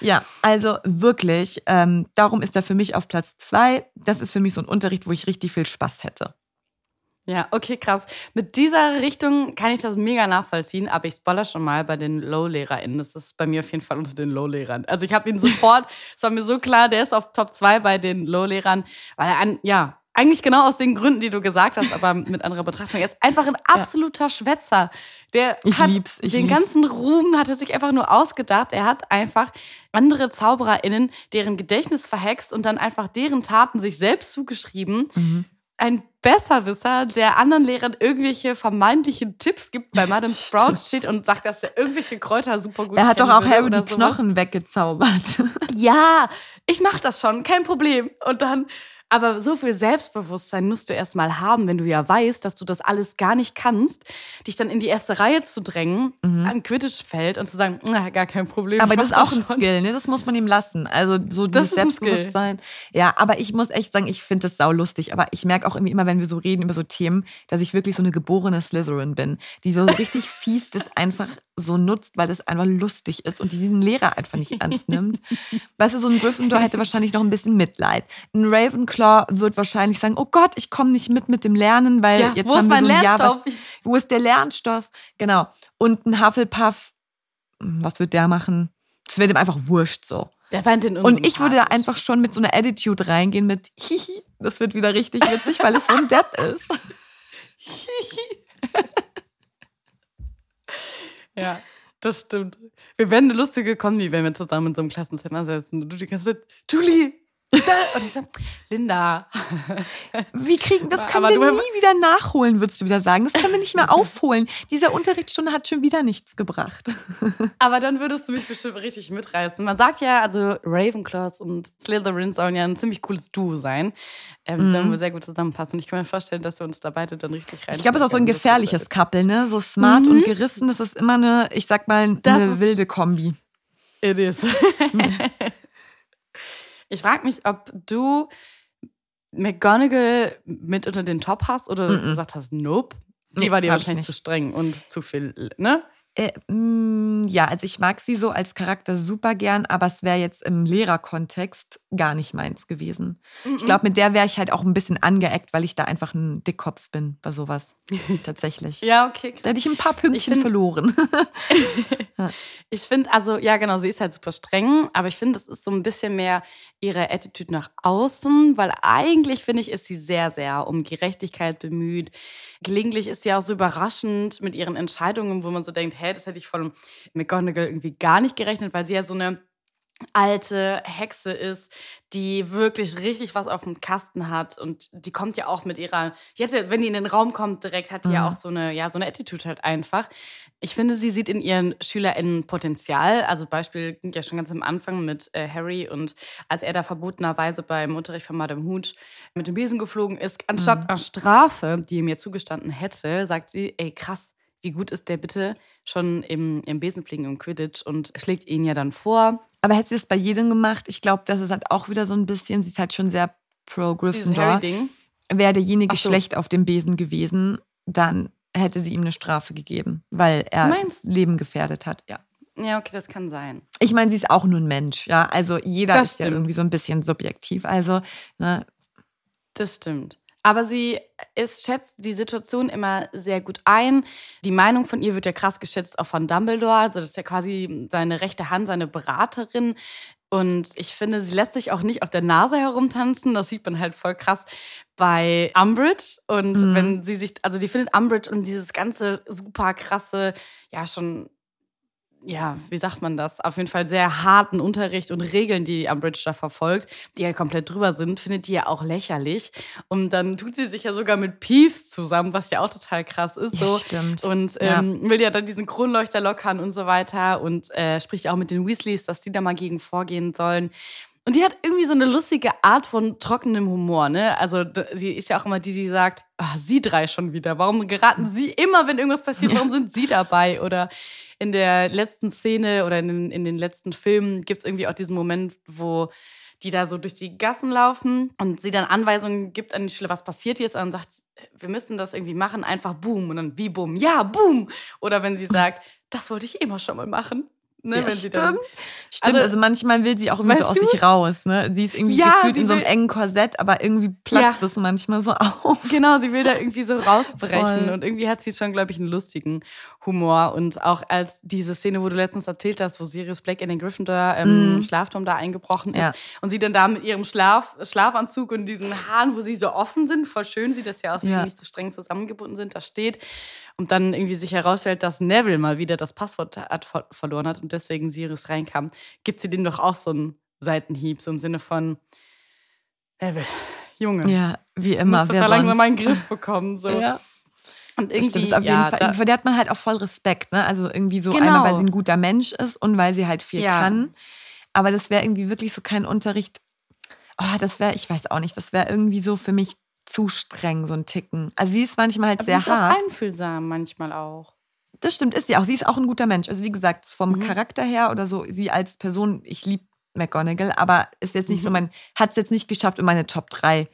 Ja, also wirklich, ähm, darum ist er für mich auf Platz zwei. Das ist für mich so ein Unterricht, wo ich richtig viel Spaß hätte. Ja, okay, krass. Mit dieser Richtung kann ich das mega nachvollziehen, aber ich spoiler schon mal bei den Low-LehrerInnen. Das ist bei mir auf jeden Fall unter den Low-Lehrern. Also ich habe ihn sofort, es war mir so klar, der ist auf Top 2 bei den Low-Lehrern, weil er an, ja, eigentlich genau aus den Gründen, die du gesagt hast, aber mit anderer Betrachtung. Er ist einfach ein absoluter Schwätzer. Der Ich hat lieb's, ich den lieb's. ganzen Ruhm hat er sich einfach nur ausgedacht. Er hat einfach andere ZaubererInnen, deren Gedächtnis verhext und dann einfach deren Taten sich selbst zugeschrieben Mhm. ein Besserwisser, der anderen Lehrern irgendwelche vermeintlichen Tipps gibt, bei Madame *laughs* Sprout steht und sagt, dass er irgendwelche Kräuter super gut Er hat doch auch Harry die. Knochen weggezaubert. *laughs* Ja, ich mach das schon, kein Problem. Und dann Aber so viel Selbstbewusstsein musst du erstmal haben, wenn du ja weißt, dass du das alles gar nicht kannst, dich dann in die erste Reihe zu drängen, mhm. am Quidditch-Feld und zu sagen, na, gar kein Problem. Aber das ist auch ein Skill, ne? Das muss man ihm lassen. Also so dieses Selbstbewusstsein. Ja, aber ich muss echt sagen, ich finde das sau lustig. Aber ich merke auch irgendwie immer, wenn wir so reden über so Themen, dass ich wirklich so eine geborene Slytherin bin, die so richtig *laughs* fies das einfach so nutzt, weil das einfach lustig ist und die diesen Lehrer einfach nicht ernst nimmt. *laughs* weißt du, so ein Gryffindor hätte wahrscheinlich noch ein bisschen Mitleid. Ein Ravenclaw wird wahrscheinlich sagen, oh Gott, ich komme nicht mit mit dem Lernen, weil ja, jetzt haben wir so ein Jahr, was, wo ist der Lernstoff? Genau. Und ein Hufflepuff, hm, was wird der machen? Das wird ihm einfach wurscht so. Der fand den Und ich würde da einfach schon mit so einer Attitude reingehen mit *laughs* Hihi, das wird wieder richtig witzig, weil es so ein Depp ist. *laughs* ja. Das stimmt. Wir werden eine lustige Kombi, wenn wir zusammen in so einem Klassenzimmer sitzen. Und du die ganze Zeit, Julie, und ich so, Linda. Wie kriegen, das können aber wir nie wieder nachholen, würdest du wieder sagen. Das können wir nicht mehr *laughs* aufholen. Diese Unterrichtsstunde hat schon wieder nichts gebracht. *laughs* Aber dann würdest du mich bestimmt richtig mitreißen. Man sagt ja, also Ravenclaws und Slytherin sollen ja ein ziemlich cooles Duo sein. Ähm, mhm. sollen wir sehr gut zusammenpassen. Ich kann mir vorstellen, dass wir uns da beide dann richtig rein. Ich glaube, es ist auch so ein gefährliches Couple, ne? So smart mhm. und gerissen. Das ist immer eine, ich sag mal, eine wilde Kombi. It is. *laughs* Ich frage mich, ob du McGonagall mit unter den Top hast oder mm -mm. gesagt hast, nope. Die nee, war dir wahrscheinlich zu streng und zu viel, ne? Äh, mh, mm, ja, also ich mag sie so als Charakter super gern, aber es wäre jetzt im Lehrerkontext gar nicht meins gewesen. Mhm. Ich glaube, mit der wäre ich halt auch ein bisschen angeeckt, weil ich da einfach ein Dickkopf bin bei sowas. *laughs* Tatsächlich. ja, okay. Da hätte ich ein paar Pünktchen find, verloren. *laughs* ich finde, also, ja, genau, sie ist halt super streng, aber ich finde, es ist so ein bisschen mehr ihre Attitude nach außen, weil eigentlich, finde ich, ist sie sehr, sehr um Gerechtigkeit bemüht. Gelegentlich ist sie auch so überraschend mit ihren Entscheidungen, wo man so denkt, hey, das hätte ich von McGonagall irgendwie gar nicht gerechnet, weil sie ja so eine alte Hexe ist, die wirklich richtig was auf dem Kasten hat und die kommt ja auch mit ihrer, jetzt wenn die in den Raum kommt direkt, hat die mhm. ja auch so eine, ja so eine Attitude halt einfach. Ich finde, sie sieht in ihren SchülerInnen Potenzial. Also Beispiel ging ja schon ganz am Anfang mit äh, Harry und als er da verbotenerweise beim Unterricht von Madame Hooch mit dem Besen geflogen ist, anstatt mhm. einer Strafe, die ihm ja zugestanden hätte, sagt sie, ey krass, wie gut ist der bitte schon im, im Besenfliegen im Quidditch und schlägt ihn ja dann vor. Aber hätte sie das bei jedem gemacht? Ich glaube, das ist halt auch wieder so ein bisschen, sie ist halt schon sehr pro Gryffindor. Wäre derjenige so. schlecht auf dem Besen gewesen, dann hätte sie ihm eine Strafe gegeben, weil er Meinst? Leben gefährdet hat. Ja. Ja, okay, das kann sein. Ich meine, sie ist auch nur ein Mensch, ja. Also jeder das ist stimmt. ja irgendwie so ein bisschen subjektiv. Also, ne. Das stimmt. Aber sie ist, schätzt die Situation immer sehr gut ein. Die Meinung von ihr wird ja krass geschätzt, auch von Dumbledore. Also das ist ja quasi seine rechte Hand, seine Beraterin. Und ich finde, sie lässt sich auch nicht auf der Nase herumtanzen. Das sieht man halt voll krass bei Umbridge. Und mhm. wenn sie sich, also die findet Umbridge und dieses ganze super krasse, ja, schon ja, wie sagt man das, auf jeden Fall sehr harten Unterricht und Regeln, die Umbridge da verfolgt, die ja komplett drüber sind, findet die ja auch lächerlich. Und dann tut sie sich ja sogar mit Peeves zusammen, was ja auch total krass ist. So. Ja, stimmt. Und ähm, ja. will ja dann diesen Kronleuchter lockern und so weiter und äh, spricht auch mit den Weasleys, dass die da mal gegen vorgehen sollen. Und die hat irgendwie so eine lustige Art von trockenem Humor, ne? Also sie ist ja auch immer die, die sagt, oh, sie drei schon wieder. Warum geraten sie immer, wenn irgendwas passiert? Warum sind sie dabei? Oder in der letzten Szene oder in den, in den letzten Filmen gibt es irgendwie auch diesen Moment, wo die da so durch die Gassen laufen und sie dann Anweisungen gibt an die Schüler, was passiert jetzt, und dann sagt, wir müssen das irgendwie machen, einfach boom. Und dann wie boom, ja, boom. Oder wenn sie sagt, das wollte ich immer schon mal machen. Ne, ja, stimmt. Dann, stimmt, also, also, manchmal will sie auch irgendwie so aus du? sich raus. Ne? Sie ist irgendwie ja, gefühlt in so einem engen Korsett, aber irgendwie platzt es ja. manchmal so auf. Genau, sie will da irgendwie so rausbrechen. Voll. Und irgendwie hat sie schon, glaube ich, einen lustigen Humor. Und auch als diese Szene, wo du letztens erzählt hast, wo Sirius Black in den Gryffindor ähm, mm. Schlafturm da eingebrochen ist. Und sie dann da mit ihrem Schlaf, Schlafanzug und diesen Haaren, wo sie so offen sind, voll schön sieht das ja aus, wie die nicht so streng zusammengebunden sind, da steht und dann irgendwie sich herausstellt, dass Neville mal wieder das Passwort hat, verloren hat und deswegen Sirius reinkam, gibt sie dem doch auch so einen Seitenhieb, so im Sinne von Neville, Junge. Ja, wie immer. Muss das ja langsam mal in den Griff bekommen. So. *laughs* Ja. Und irgendwie, das auf jeden ja, Fall, vor der hat man halt auch voll Respekt, ne? Also irgendwie so genau. einmal, weil sie ein guter Mensch ist und weil sie halt viel ja. kann. Aber das wäre irgendwie wirklich so kein Unterricht, oh, das wäre, ich weiß auch nicht, das wäre irgendwie so für mich zu streng, so ein Ticken. Also sie ist manchmal halt Aber sehr sie ist hart. auch einfühlsam manchmal auch. Das stimmt, ist sie auch. Sie ist auch ein guter Mensch. Also wie gesagt, vom Mhm. Charakter her oder so, sie als Person, ich liebe McGonagall, aber ist jetzt nicht so Mhm. mein, hat es jetzt nicht geschafft in meine Top 3,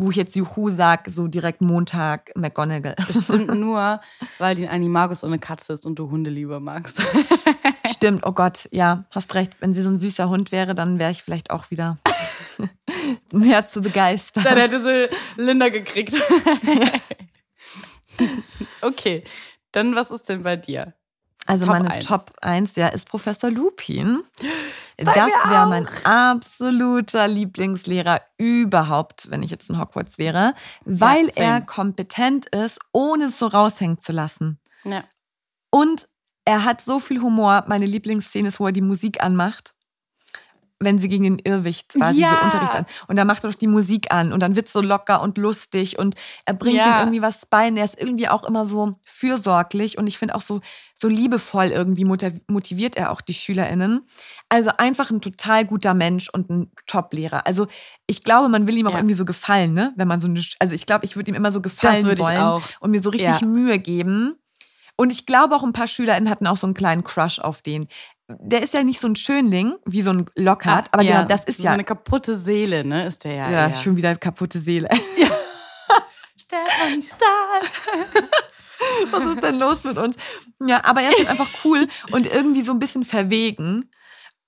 wo ich jetzt Juhu sag, so direkt Montag McGonagall. Bestimmt nur, weil die Animagus eine Katze ist und du Hunde lieber magst. *laughs* Stimmt, oh Gott, ja, hast recht. Wenn sie so ein süßer Hund wäre, dann wäre ich vielleicht auch wieder *laughs* mehr zu begeistern. Dann hätte sie Linda gekriegt. *laughs* okay, dann was ist denn bei dir? Also Top meine eins. Top 1, ja, ist Professor Lupin. das wäre mein absoluter Lieblingslehrer überhaupt, wenn ich jetzt in Hogwarts wäre, weil same. er kompetent ist, ohne es so raushängen zu lassen. Ja. Und er hat so viel Humor. Meine Lieblingsszene ist, wo er die Musik anmacht. Wenn sie gegen den Irrwicht quasi Ja. so Unterricht an. Und dann macht er doch die Musik an und dann wird so locker und lustig und er bringt Ja. ihm irgendwie was bei. Und er ist irgendwie auch immer so fürsorglich und ich finde auch so, so liebevoll irgendwie motiv- motiviert er auch die SchülerInnen. Also einfach ein total guter Mensch und ein Top-Lehrer. Also ich glaube, man will ihm auch Ja. irgendwie so gefallen, ne? Wenn man so eine, also ich glaube, ich würde ihm immer so gefallen wollen und mir so richtig. Mühe geben. Und ich glaube auch ein paar SchülerInnen hatten auch so einen kleinen Crush auf den. Der ist ja nicht so ein Schönling wie so ein Lockhart, aber ja, der, das ist so ja, eine kaputte Seele, ne? Ist der ja. ja, eher. schon wieder kaputte Seele. *laughs* *laughs* Stefanie Stahl. *laughs* Was ist denn los mit uns? Ja, aber er ist halt einfach cool und irgendwie so ein bisschen verwegen.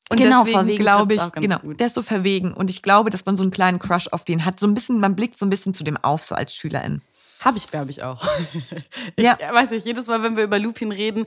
Und Genau, deswegen verwegen glaube ich, trifft's auch ganz genau, gut. der ist so verwegen. Und ich glaube, dass man so einen kleinen Crush auf den hat. So ein bisschen, man blickt so ein bisschen zu dem auf, so als Schülerin. Habe ich, glaube ich, auch. *laughs* Ich Ja. weiß nicht, jedes Mal, wenn wir über Lupin reden,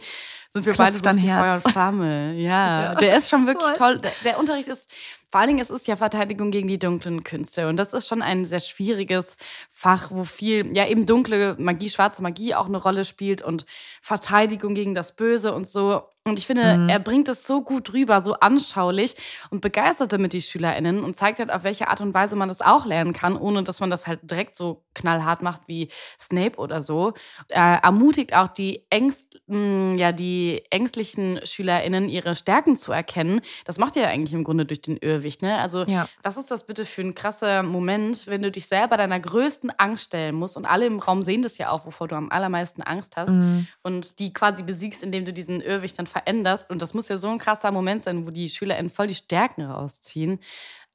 sind wir Klopft beide so Feuer und Flamme. *laughs* Ja, der ist schon wirklich toll. Der, der Unterricht ist, vor allen Dingen, es ist ja Verteidigung gegen die dunklen Künste. Und das ist schon ein sehr schwieriges Fach, wo viel, ja, eben dunkle Magie, schwarze Magie auch eine Rolle spielt und Verteidigung gegen das Böse und so. Und ich finde, Mhm. er bringt es so gut rüber, so anschaulich und begeistert damit die SchülerInnen und zeigt halt, auf welche Art und Weise man das auch lernen kann, ohne dass man das halt direkt so knallhart macht wie Snape oder so. Er ermutigt auch die, Ängst, mh, ja, die ängstlichen SchülerInnen, ihre Stärken zu erkennen. Das macht er ja eigentlich im Grunde durch den Irrwicht, ne? Also, Ja. was ist das bitte für ein krasser Moment, wenn du dich selber deiner größten Angst stellen musst und alle im Raum sehen das ja auch, wovor du am allermeisten Angst hast Mhm. und die quasi besiegst, indem du diesen Irrwicht dann veränderst. Und das muss ja so ein krasser Moment sein, wo die SchülerInnen voll die Stärken rausziehen.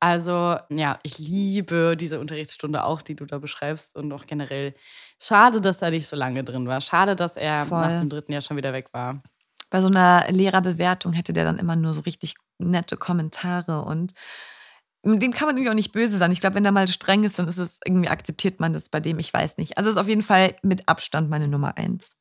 Also, ja, ich liebe diese Unterrichtsstunde auch, die du da beschreibst und auch generell. Schade, dass er nicht so lange drin war. Schade, dass er Voll. nach dem dritten Jahr schon wieder weg war. Bei so einer Lehrerbewertung hätte der dann immer nur so richtig nette Kommentare und dem kann man irgendwie auch nicht böse sein. Ich glaube, wenn der mal streng ist, dann ist es irgendwie akzeptiert man das bei dem. Ich weiß nicht. Also es ist auf jeden Fall mit Abstand meine Nummer eins.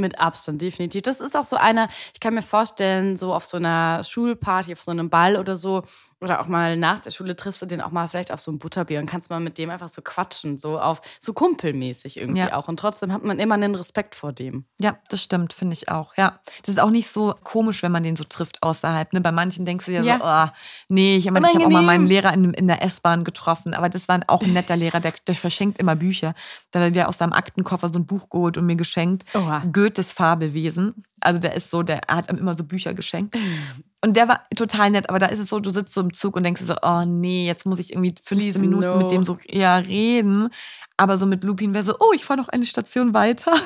Mit Abstand, definitiv. Das ist auch so einer, ich kann mir vorstellen, so auf so einer Schulparty, auf so einem Ball oder so, oder auch mal nach der Schule triffst du den auch mal vielleicht auf so ein Butterbier und kannst mal mit dem einfach so quatschen, so auf so kumpelmäßig irgendwie Ja. auch. Und trotzdem hat man immer einen Respekt vor dem. Ja, das stimmt, finde ich auch. Ja, das ist auch nicht so komisch, wenn man den so trifft außerhalb. Ne? Bei manchen denkst du ja, Ja. so, oh, nee, ich, meine, ich habe auch mal meinen Lehrer in, in der S-Bahn getroffen, aber das war auch ein netter Lehrer, der, der verschenkt immer Bücher. Da hat er aus seinem Aktenkoffer so ein Buch geholt und mir geschenkt. Oha. Goethes Fabelwesen. Also der ist so, der hat ihm immer so Bücher geschenkt. Und der war total nett, aber da ist es so, du sitzt so im Zug und denkst so, oh nee, jetzt muss ich irgendwie 15 Please, Minuten no. mit dem so ja, reden. Aber so mit Lupin wäre so, oh, ich fahre noch eine Station weiter. *laughs*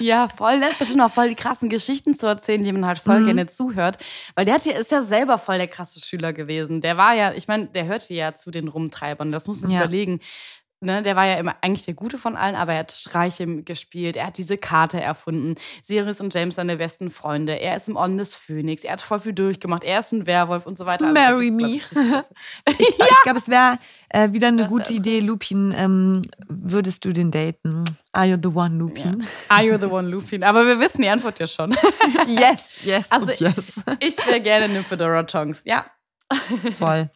Ja, voll nett, bestimmt auch voll die krassen Geschichten zu erzählen, die man halt voll gerne zuhört. Weil der hat ja, ist ja selber voll der krasse Schüler gewesen. Der war ja, ich meine, der hörte ja zu den Rumtreibern. Das muss man sich Ja. überlegen. Ne, der war ja immer eigentlich der Gute von allen, aber er hat Streiche gespielt, er hat diese Karte erfunden. Sirius und James seine besten Freunde. Er ist im On des Phönix, er hat voll viel durchgemacht, er ist ein Werwolf und so weiter. Also, Marry me. *laughs* ich, Ich, ich glaube, es wäre äh, wieder eine Das gute Idee, Lupin. Ähm, würdest du den daten? Are you the one, Lupin? Are you the one, Lupin? Aber wir wissen die Antwort ja schon. *laughs* Yes, yes, Also yes. ich wäre gerne Nymphedora Tonks. Ja, Voll.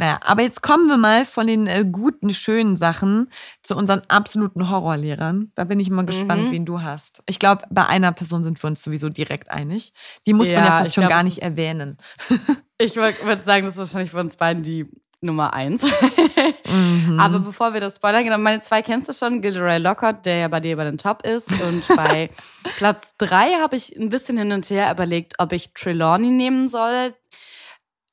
Naja, aber jetzt kommen wir mal von den äh, guten, schönen Sachen zu unseren absoluten Horrorlehrern. Da bin ich mal gespannt, Mhm. wen du hast. Ich glaube, bei einer Person sind wir uns sowieso direkt einig. Die muss man ja Ja, fast schon glaub, gar nicht erwähnen. Ich würde sagen, das ist wahrscheinlich bei uns beiden die Nummer eins. Mhm. Aber bevor wir das spoilern, genau, meine zwei kennst du schon, Gilderoy Lockhart, der ja bei dir bei den Top ist. Und bei *laughs* Platz drei habe ich ein bisschen hin und her überlegt, ob ich Trelawney nehmen soll.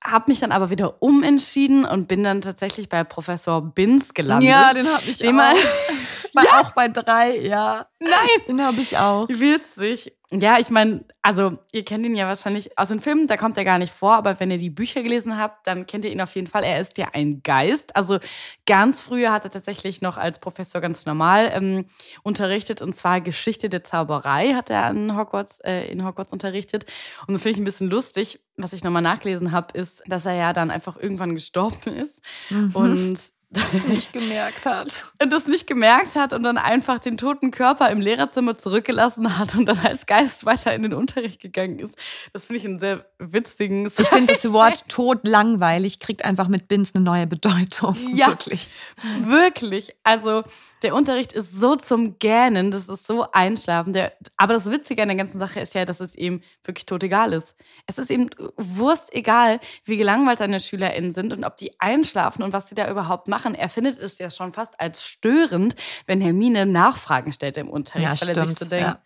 Habe mich dann aber wieder umentschieden und bin dann tatsächlich bei Professor Binz gelandet. Ja, den habe ich auch. *laughs* *laughs* mal- War auch bei drei, ja. Nein! Den habe ich auch. Witzig. Ja, ich meine, also ihr kennt ihn ja wahrscheinlich aus den Filmen, da kommt er gar nicht vor, aber wenn ihr die Bücher gelesen habt, dann kennt ihr ihn auf jeden Fall. Er ist ja ein Geist. Also ganz früher hat er tatsächlich noch als Professor ganz normal ähm, unterrichtet und zwar Geschichte der Zauberei hat er an Hogwarts, äh, in Hogwarts unterrichtet. Und das finde ich ein bisschen lustig, was ich nochmal nachgelesen habe, ist, dass er ja dann einfach irgendwann gestorben ist und Das *laughs* nicht gemerkt hat. und das nicht gemerkt hat und dann einfach den toten Körper im Lehrerzimmer zurückgelassen hat und dann als Geist weiter in den Unterricht gegangen ist. Das finde ich einen sehr witzigen Ich finde das Wort tot langweilig kriegt einfach mit Bins eine neue Bedeutung. Ja. Wirklich. Wirklich. Also der Unterricht ist so zum Gähnen, das ist so einschlafen. Der, aber das Witzige an der ganzen Sache ist ja, dass es ihm wirklich totegal ist. Es ist ihm Wurst egal, wie gelangweilt seine SchülerInnen sind und ob die einschlafen und was sie da überhaupt machen. Er findet es ja schon fast als störend, wenn Hermine Nachfragen stellt im Unterricht, Ja, weil er sich stimmt, so denkt, ja.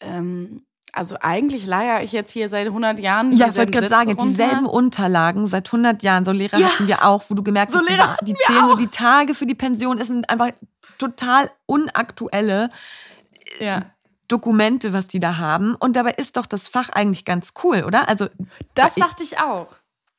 ähm, also eigentlich leier ich jetzt hier seit 100 Jahren. Ja, ich wollte gerade sagen, runter. dieselben Unterlagen seit 100 Jahren. So Lehrer Ja. hatten wir auch, wo du gemerkt So hast, die, Lehrer die wir zählen so auch. die Tage für die Pension. Es sind einfach total unaktuelle Ja. Dokumente, was die da haben. Und dabei ist doch das Fach eigentlich ganz cool, oder? Also Das ich- dachte ich auch.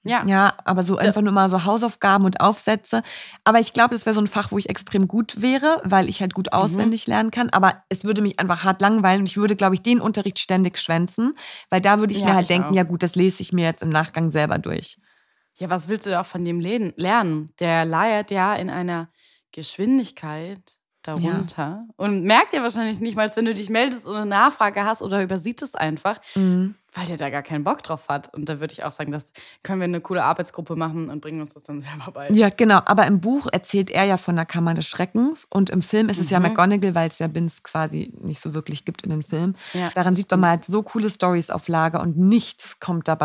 Ja. Ja, aber so einfach nur mal so Hausaufgaben und Aufsätze. Aber ich glaube, das wäre so ein Fach, wo ich extrem gut wäre, weil ich halt gut Mhm. auswendig lernen kann. Aber es würde mich einfach hart langweilen und ich würde, glaube ich, den Unterricht ständig schwänzen, weil da würde ich Ja, mir halt ich denken, auch. ja gut, das lese ich mir jetzt im Nachgang selber durch. Ja, was willst du da von dem lernen? Der leiert ja in einer Geschwindigkeit darunter und merkt ja wahrscheinlich nicht mal, wenn du dich meldest und eine Nachfrage hast oder übersieht es einfach, Mhm. weil der da gar keinen Bock drauf hat. Und da würde ich auch sagen, das können wir eine coole Arbeitsgruppe machen und bringen uns das dann selber bei. Ja, genau. Aber im Buch erzählt er ja von der Kammer des Schreckens und im Film ist es Mhm. ja McGonagall, weil es ja Bins quasi nicht so wirklich gibt in den Filmen. Ja, Daran sieht man mal halt so coole Stories auf Lager und nichts kommt dabei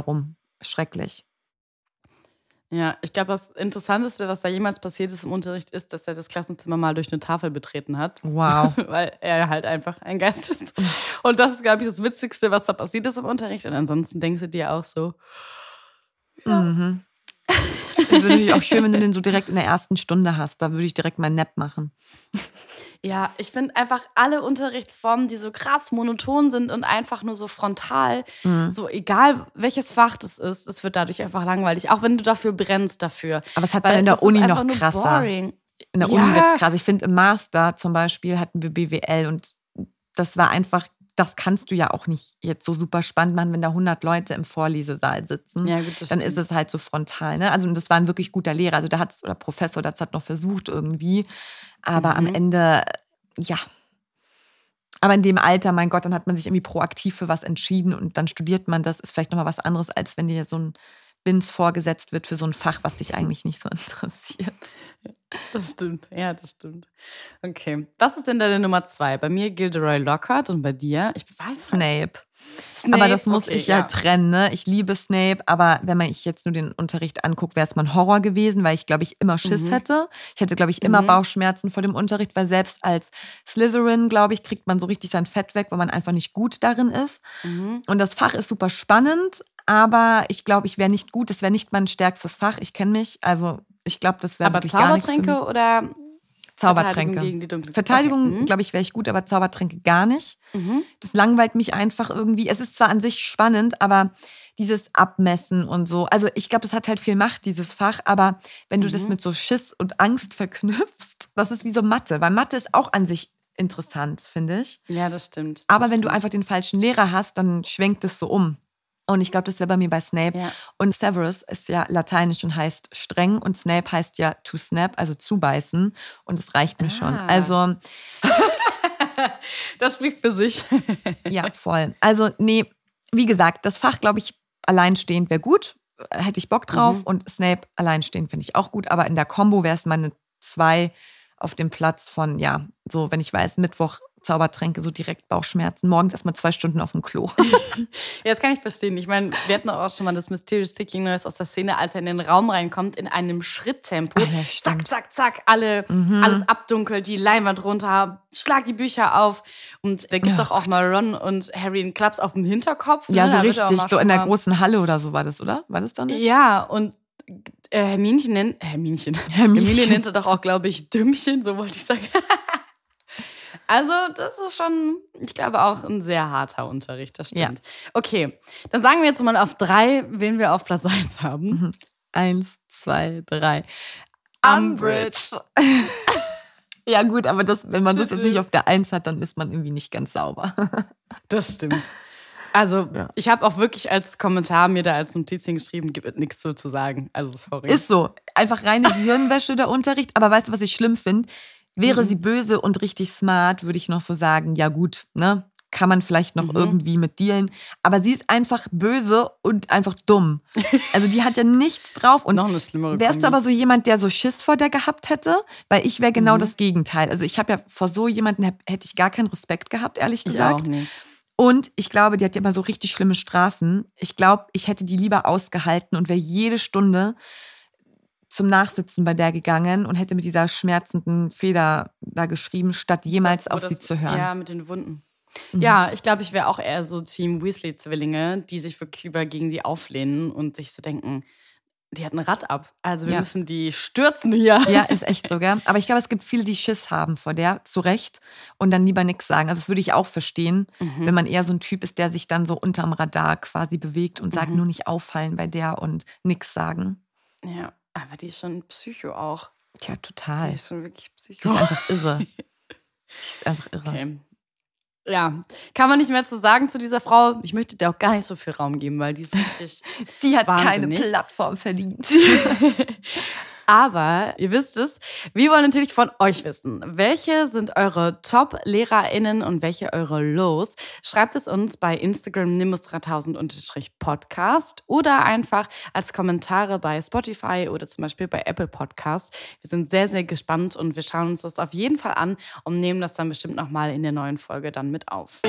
Rum. Schrecklich. Ja, ich glaube, das Interessanteste, was da jemals passiert ist im Unterricht, ist, dass er das Klassenzimmer mal durch eine Tafel betreten hat. Wow. *laughs* Weil er halt einfach ein Geist ist. Und das ist, glaube ich, das Witzigste, was da passiert ist im Unterricht. Und ansonsten denkst du dir auch so, Mhm. Es wäre natürlich auch schön, wenn du den so direkt in der ersten Stunde hast. Da würde ich direkt meinen Nap machen. Ja, ich finde einfach alle Unterrichtsformen, die so krass monoton sind und einfach nur so frontal, Mhm. so egal welches Fach das ist, es wird dadurch einfach langweilig. Auch wenn du dafür brennst dafür. Aber es hat man in der es Uni noch krasser. boring. In der Ja. Uni wird's krass. Ich finde, im Master zum Beispiel hatten wir BWL und das war einfach, das kannst du ja auch nicht jetzt so super spannend machen, wenn da 100 Leute im Vorlesesaal sitzen. Ja, gut, dann ist es halt so frontal. Ne? Also und das war ein wirklich guter Lehrer. Also da hat's, oder Professor, das hat noch versucht irgendwie. Aber am Mhm. Ende, ja. Aber in dem Alter, mein Gott, dann hat man sich irgendwie proaktiv für was entschieden und dann studiert man das. Ist vielleicht nochmal was anderes, als wenn dir so ein Bins vorgesetzt wird für so ein Fach, was dich eigentlich nicht so *laughs* interessiert. Das stimmt, ja, das stimmt. Okay. Was ist denn deine Nummer zwei? Bei mir Gilderoy Lockhart und bei dir? Ich weiß nicht. Snape. Snape, aber das muss okay, ich ja, ja. trennen. Ne? Ich liebe Snape, aber wenn man ich jetzt nur den Unterricht anguckt, wäre es mal ein Horror gewesen, weil ich glaube ich immer Schiss Mhm. hätte. Ich hätte glaube ich immer Mhm. Bauchschmerzen vor dem Unterricht, weil selbst als Slytherin glaube ich kriegt man so richtig sein Fett weg, weil man einfach nicht gut darin ist. Mhm. Und das Fach ist super spannend, aber ich glaube, ich wäre nicht gut. Das wäre nicht mein stärkstes Fach. Ich kenne mich, also ich glaube, das wäre Aber wirklich gar nichts für mich. oder Zaubertränke. Verteidigung Verteidigung. Mhm. glaube ich, wäre ich gut, aber Zaubertränke gar nicht. Mhm. Das langweilt mich einfach irgendwie. Es ist zwar an sich spannend, aber dieses Abmessen und so. Also ich glaube, es hat halt viel Macht, dieses Fach, aber wenn du das Mhm. mit so Schiss und Angst verknüpfst, das ist wie so Mathe, weil Mathe ist auch an sich interessant, finde ich. Ja, das stimmt. Aber das wenn du stimmt. einfach den falschen Lehrer hast, dann schwenkt es so um. Und ich glaube, das wäre bei mir bei Snape. Ja. Und Severus ist ja lateinisch und heißt streng und Snape heißt ja to snap, also zubeißen. Und es reicht mir schon. Ah. Also *laughs* das spricht für sich. *laughs* ja, voll. Also, nee, wie gesagt, das Fach, glaube ich, alleinstehend wäre gut. Hätte ich Bock drauf. Mhm. Und Snape alleinstehend finde ich auch gut. Aber in der Combo wäre es meine zwei auf dem Platz von, ja, so, wenn ich weiß, Mittwoch Zaubertränke, so direkt Bauchschmerzen. Morgens erstmal zwei Stunden auf dem Klo. *laughs* ja, das kann ich verstehen. Ich meine, wir hatten auch schon mal das Mysterious Sticking Noise aus der Szene, als er in den Raum reinkommt, in einem Schritttempo. Ah, ja, zack, zack, zack, alle, mhm. alles abdunkelt, die Leinwand runter, schlag die Bücher auf. Und der gibt doch auch Gott. mal Ron und Harry einen Klaps auf den Hinterkopf. Ja, ne? so richtig. So in der großen Halle oder so war das, oder? War das dann nicht? Ja, und äh, Herminchen nennt, Herminchen. Herminchen. Hermine nennt er doch auch, glaube ich, Dümmchen, so wollte ich sagen. *laughs* Also, das ist schon, ich glaube, auch ein sehr harter Unterricht, das stimmt. Ja. Okay, dann sagen wir jetzt mal auf drei, wen wir auf Platz 1 haben. Mhm. Eins, zwei, drei. Umbridge. *laughs* ja, gut, aber das, wenn man das jetzt nicht auf der Eins hat, dann ist man irgendwie nicht ganz sauber. *laughs* das stimmt. Also, ja. ich habe auch wirklich als Kommentar mir da als Notiz hingeschrieben, gibt nichts so zu sagen. Also, sorry. Ist so. Einfach reine Gehirnwäsche der Unterricht. Aber weißt du, was ich schlimm finde? Wäre mhm. sie böse und richtig smart, würde ich noch so sagen, ja gut, ne? Kann man vielleicht noch mhm. irgendwie mit dealen. Aber sie ist einfach böse und einfach dumm. *laughs* Also die hat ja nichts drauf. Und noch eine schlimmere wärst du aber so jemand, der so Schiss vor der gehabt hätte? Weil ich wäre genau mhm. das Gegenteil. Also ich habe ja vor so jemanden hätte ich gar keinen Respekt gehabt, ehrlich gesagt. Ich auch nicht. Und ich glaube, die hat ja immer so richtig schlimme Strafen. Ich glaube, ich hätte die lieber ausgehalten und wäre jede Stunde zum Nachsitzen bei der gegangen und hätte mit dieser schmerzenden Feder da geschrieben, statt jemals das, auf das, sie zu hören. Ja, mit den Wunden. Mhm. Ja, ich glaube, ich wäre auch eher so Team Weasley-Zwillinge, die sich wirklich lieber gegen die auflehnen und sich so denken, die hat ein Rad ab. Also wir ja. müssen die stürzen hier. Ja, ist echt so, gell? Aber ich glaube, es gibt viele, die Schiss haben vor der, zu Recht, und dann lieber nichts sagen. Also das würde ich auch verstehen, mhm. wenn man eher so ein Typ ist, der sich dann so unterm Radar quasi bewegt und sagt, mhm. nur nicht auffallen bei der und nichts sagen. Ja. Aber die ist schon Psycho auch. Ja, total. Die ist schon wirklich Psycho. Die ist einfach irre. *laughs* die ist einfach irre. Okay. Ja, kann man nicht mehr zu sagen zu dieser Frau. Ich möchte dir auch gar nicht so viel Raum geben, weil die ist *laughs* richtig. die hat wahnsinnig. keine Plattform verdient. *laughs* Aber ihr wisst es, wir wollen natürlich von euch wissen, welche sind eure Top-LehrerInnen und welche eure Lows? Schreibt es uns bei Instagram nimbus3000-podcast oder einfach als Kommentare bei Spotify oder zum Beispiel bei Apple Podcast. Wir sind sehr, sehr gespannt und wir schauen uns das auf jeden Fall an und nehmen das dann bestimmt nochmal in der neuen Folge dann mit auf.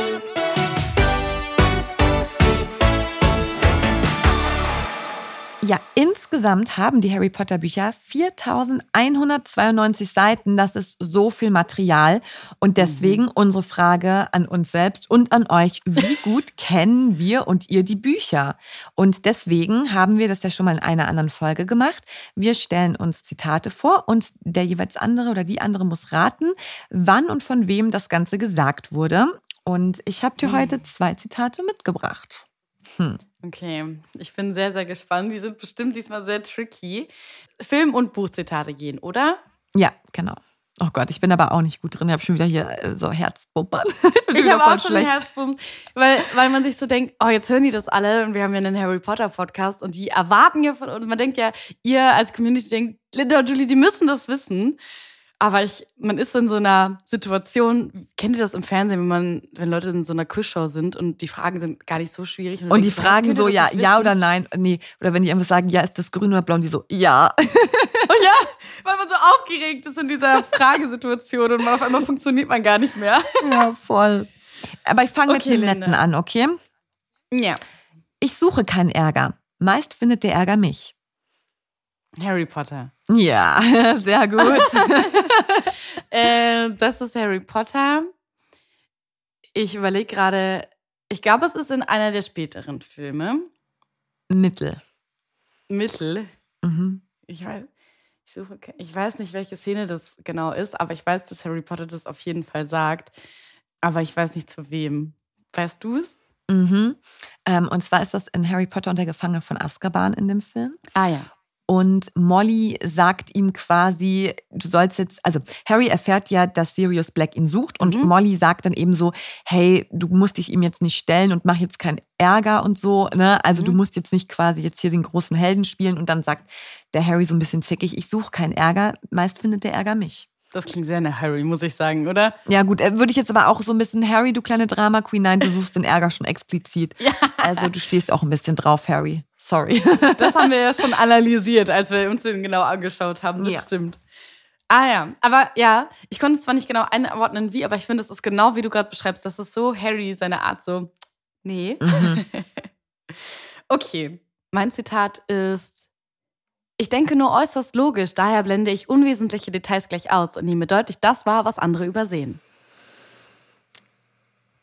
Ja, insgesamt haben die Harry Potter Bücher 4192 Seiten. Das ist so viel Material. Und deswegen mhm. unsere Frage an uns selbst und an euch. Wie *laughs* gut kennen wir und ihr die Bücher? Und deswegen haben wir das ja schon mal in einer anderen Folge gemacht. Wir stellen uns Zitate vor und der jeweils andere oder die andere muss raten, wann und von wem das Ganze gesagt wurde. Und ich habe dir mhm. heute zwei Zitate mitgebracht. Hm. Okay, ich bin sehr, sehr gespannt. Die sind bestimmt diesmal sehr tricky. Film- und Buchzitate gehen, oder? Ja, genau. Oh Gott, ich bin aber auch nicht gut drin. Ich habe schon wieder hier äh, so Herzbumpern. *laughs* ich, ich habe auch schon Herzbumps, weil, weil man sich so denkt, oh, jetzt hören die das alle und wir haben ja einen Harry Potter Podcast und die erwarten ja von uns. Man denkt ja, ihr als Community denkt, Linda und Julie, die müssen das wissen. Aber ich, man ist in so einer Situation, kennt ihr das im Fernsehen, wenn man, wenn Leute in so einer Quizshow sind und die Fragen sind gar nicht so schwierig. Und, und die fragen so, ja, ja oder nein, nee. Oder wenn die einfach sagen, ja, ist das grün oder blau, und die so, ja. Und *laughs* ja, weil man so aufgeregt ist in dieser Fragesituation und man auf einmal funktioniert man gar nicht mehr. *laughs* Ja, voll. Aber ich fange okay, mit dem Netten an, okay? Ja. Ich suche keinen Ärger. Meist findet der Ärger mich. Harry Potter. Ja, *laughs* sehr gut. *laughs* äh, das ist Harry Potter. Ich überlege gerade, ich glaube, es ist in einer der späteren Filme. Mittel. Mittel? Mhm. Ich weiß, ich, suche, ich weiß nicht, welche Szene das genau ist, aber ich weiß, dass Harry Potter das auf jeden Fall sagt. Aber ich weiß nicht zu wem. Weißt du es? Mhm. Ähm, und zwar ist das in Harry Potter und der Gefangene von Azkaban in dem Film. Ah ja. Und Molly sagt ihm quasi, du sollst jetzt, also Harry erfährt ja, dass Sirius Black ihn sucht und mhm. Molly sagt dann eben so, hey, du musst dich ihm jetzt nicht stellen und mach jetzt keinen Ärger und so, ne? Also mhm. du musst jetzt nicht quasi jetzt hier den großen Helden spielen und dann sagt der Harry so ein bisschen zickig, ich suche keinen Ärger, meist findet der Ärger mich. Das klingt sehr nach Harry, muss ich sagen, oder? Ja, gut, äh, würde ich jetzt aber auch so ein bisschen Harry, du kleine Drama Queen, nein, du suchst den Ärger schon explizit. Ja. Also du stehst auch ein bisschen drauf, Harry. Sorry. *laughs* Das haben wir ja schon analysiert, als wir uns den genau angeschaut haben. Das Ja. stimmt. Ah ja, aber ja, ich konnte es zwar nicht genau einordnen, wie, aber ich finde, es ist genau wie du gerade beschreibst. Das ist so Harry, seine Art so, nee. *laughs* okay, mein Zitat ist, ich denke nur äußerst logisch, daher blende ich unwesentliche Details gleich aus und nehme deutlich das wahr, was andere übersehen.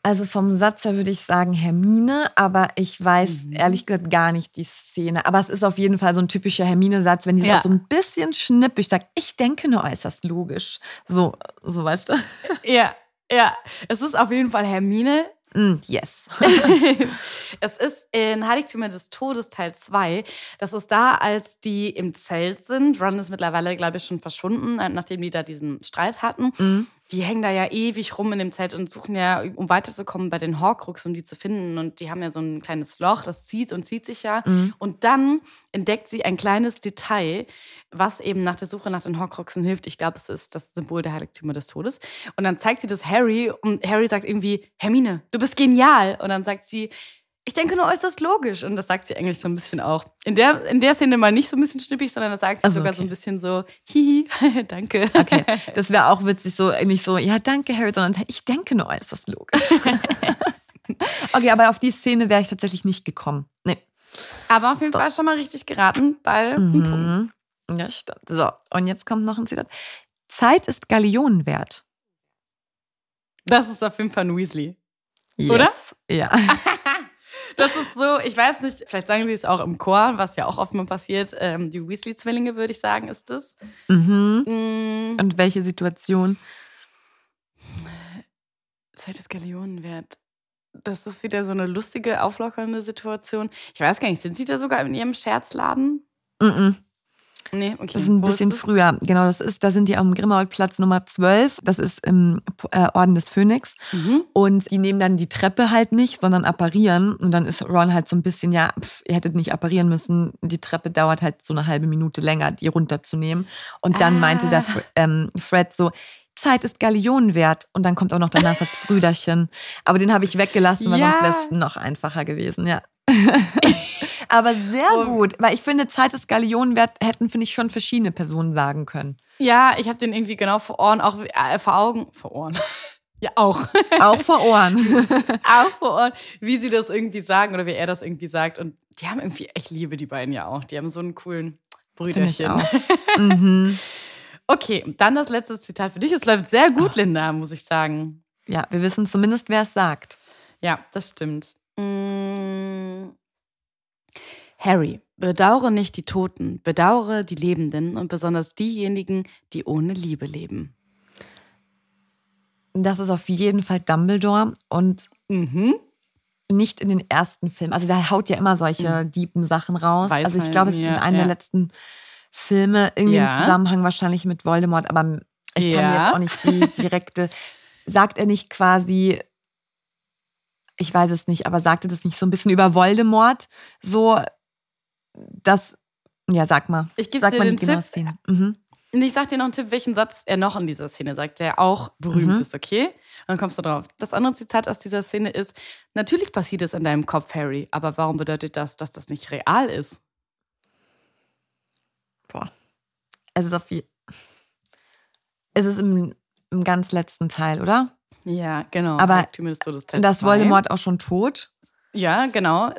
Also vom Satz her würde ich sagen Hermine, aber ich weiß Mhm. ehrlich gesagt gar nicht die Szene. Aber es ist auf jeden Fall so ein typischer Hermine-Satz, wenn die Ja. so ein bisschen schnippisch sagt, ich denke nur äußerst logisch. So, so weißt du? *laughs* Ja, ja, es ist auf jeden Fall Hermine, Mm, yes. *laughs* es ist in Heiligtümer des Todes Teil 2. Das ist da, als die im Zelt sind. Ron ist mittlerweile, glaube ich, schon verschwunden, äh, nachdem die da diesen Streit hatten. Mhm. Die hängen da ja ewig rum in dem Zelt und suchen ja, um weiterzukommen, bei den Horcrux, um die zu finden. Und die haben ja so ein kleines Loch, das zieht und zieht sich ja. Mhm. Und dann entdeckt sie ein kleines Detail, was eben nach der Suche nach den Horcruxen hilft. Ich glaube, es ist das Symbol der Heiligtümer des Todes. Und dann zeigt sie das Harry und Harry sagt irgendwie, Hermine, du bist genial. Und dann sagt sie, ich denke nur äußerst logisch. Und das sagt sie eigentlich so ein bisschen auch. In der, in der Szene mal nicht so ein bisschen schnippig, sondern das sagt sie Also, sogar okay. so ein bisschen so, hihi, *laughs* danke. Okay, das wäre auch witzig, so nicht so, ja, danke, Harry, sondern ich denke nur äußerst logisch. *laughs* okay, aber auf die Szene wäre ich tatsächlich nicht gekommen. Nee. Aber auf jeden Fall schon mal richtig geraten, weil Punkt. Mhm. Ja, stimmt. So, und jetzt kommt noch ein Zitat. Zeit ist Gallionen wert. Das ist auf jeden Fall ein Weasley. Yes. Oder? Ja. *laughs* Das ist so, ich weiß nicht, vielleicht sagen sie es auch im Chor, was ja auch oft mal passiert. Ähm, die Weasley-Zwillinge, würde ich sagen, ist es. Mhm. Mm, Und welche Situation? Zeit des Gallionen wert. Das ist wieder so eine lustige, auflockernde Situation. Ich weiß gar nicht, sind sie da sogar in ihrem Scherzladen? Mhm. Nee, okay. Das ist ein Wo bisschen das? früher. Genau, das ist, da sind die am Grimmauld-Platz Nummer 12. Das ist im äh, Orden des Phönix. Mhm. Und die nehmen dann die Treppe halt nicht, sondern apparieren. Und dann ist Ron halt so ein bisschen, ja, pf, ihr hättet nicht apparieren müssen. Die Treppe dauert halt so eine halbe Minute länger, die runterzunehmen. Und dann Ah. meinte der Fr ähm, Fred so, Zeit ist Gallionen wert. Und dann kommt auch noch danach das Brüderchen. Aber den habe ich weggelassen, weil Ja. sonst wäre es noch einfacher gewesen, ja. *laughs* Aber sehr Oh. gut, weil ich finde, Zeit ist Gallionen wert, hätten, finde ich, schon verschiedene Personen sagen können. Ja, ich habe den irgendwie genau vor Ohren, auch äh, vor Augen, vor Ohren. *laughs* ja, auch. Auch vor Ohren. *laughs* auch vor Ohren, wie sie das irgendwie sagen oder wie er das irgendwie sagt. Und die haben irgendwie, ich liebe die beiden ja auch. Die haben so einen coolen Brüderchen. auch. mhm. Okay, dann das letzte Zitat für dich. Es läuft sehr gut, Linda, muss ich sagen. Ja, wir wissen zumindest, wer es sagt. Ja, das stimmt. Mm. Harry, bedauere nicht die Toten, bedauere die Lebenden und besonders diejenigen, die ohne Liebe leben. Das ist auf jeden Fall Dumbledore und Mhm. nicht in den ersten Filmen. Also da haut ja immer solche diepen Sachen raus. Weiß also ich glaube, es ist ja, in einem der ja. letzten Filme, irgendwie Ja. im Zusammenhang wahrscheinlich mit Voldemort, aber ich kann jetzt auch nicht die *laughs* direkte. sagt er nicht quasi, ich weiß es nicht, aber sagte das nicht so ein bisschen über Voldemort? So, dass, ja, sag mal. Ich geb sag dir mal den Tipp. Szene. Mhm. Ich sag dir noch einen Tipp, welchen Satz er noch in dieser Szene sagt, der auch berühmt Mhm. ist, okay? Und dann kommst du drauf. Das andere Zitat aus dieser Szene ist: Natürlich passiert es in deinem Kopf, Harry, aber warum bedeutet das, dass das nicht real ist? Boah. Es ist auf Es ist im, im ganz letzten Teil, oder? Ja, genau. Aber Teil Das. Voldemort auch schon tot. Ja, genau.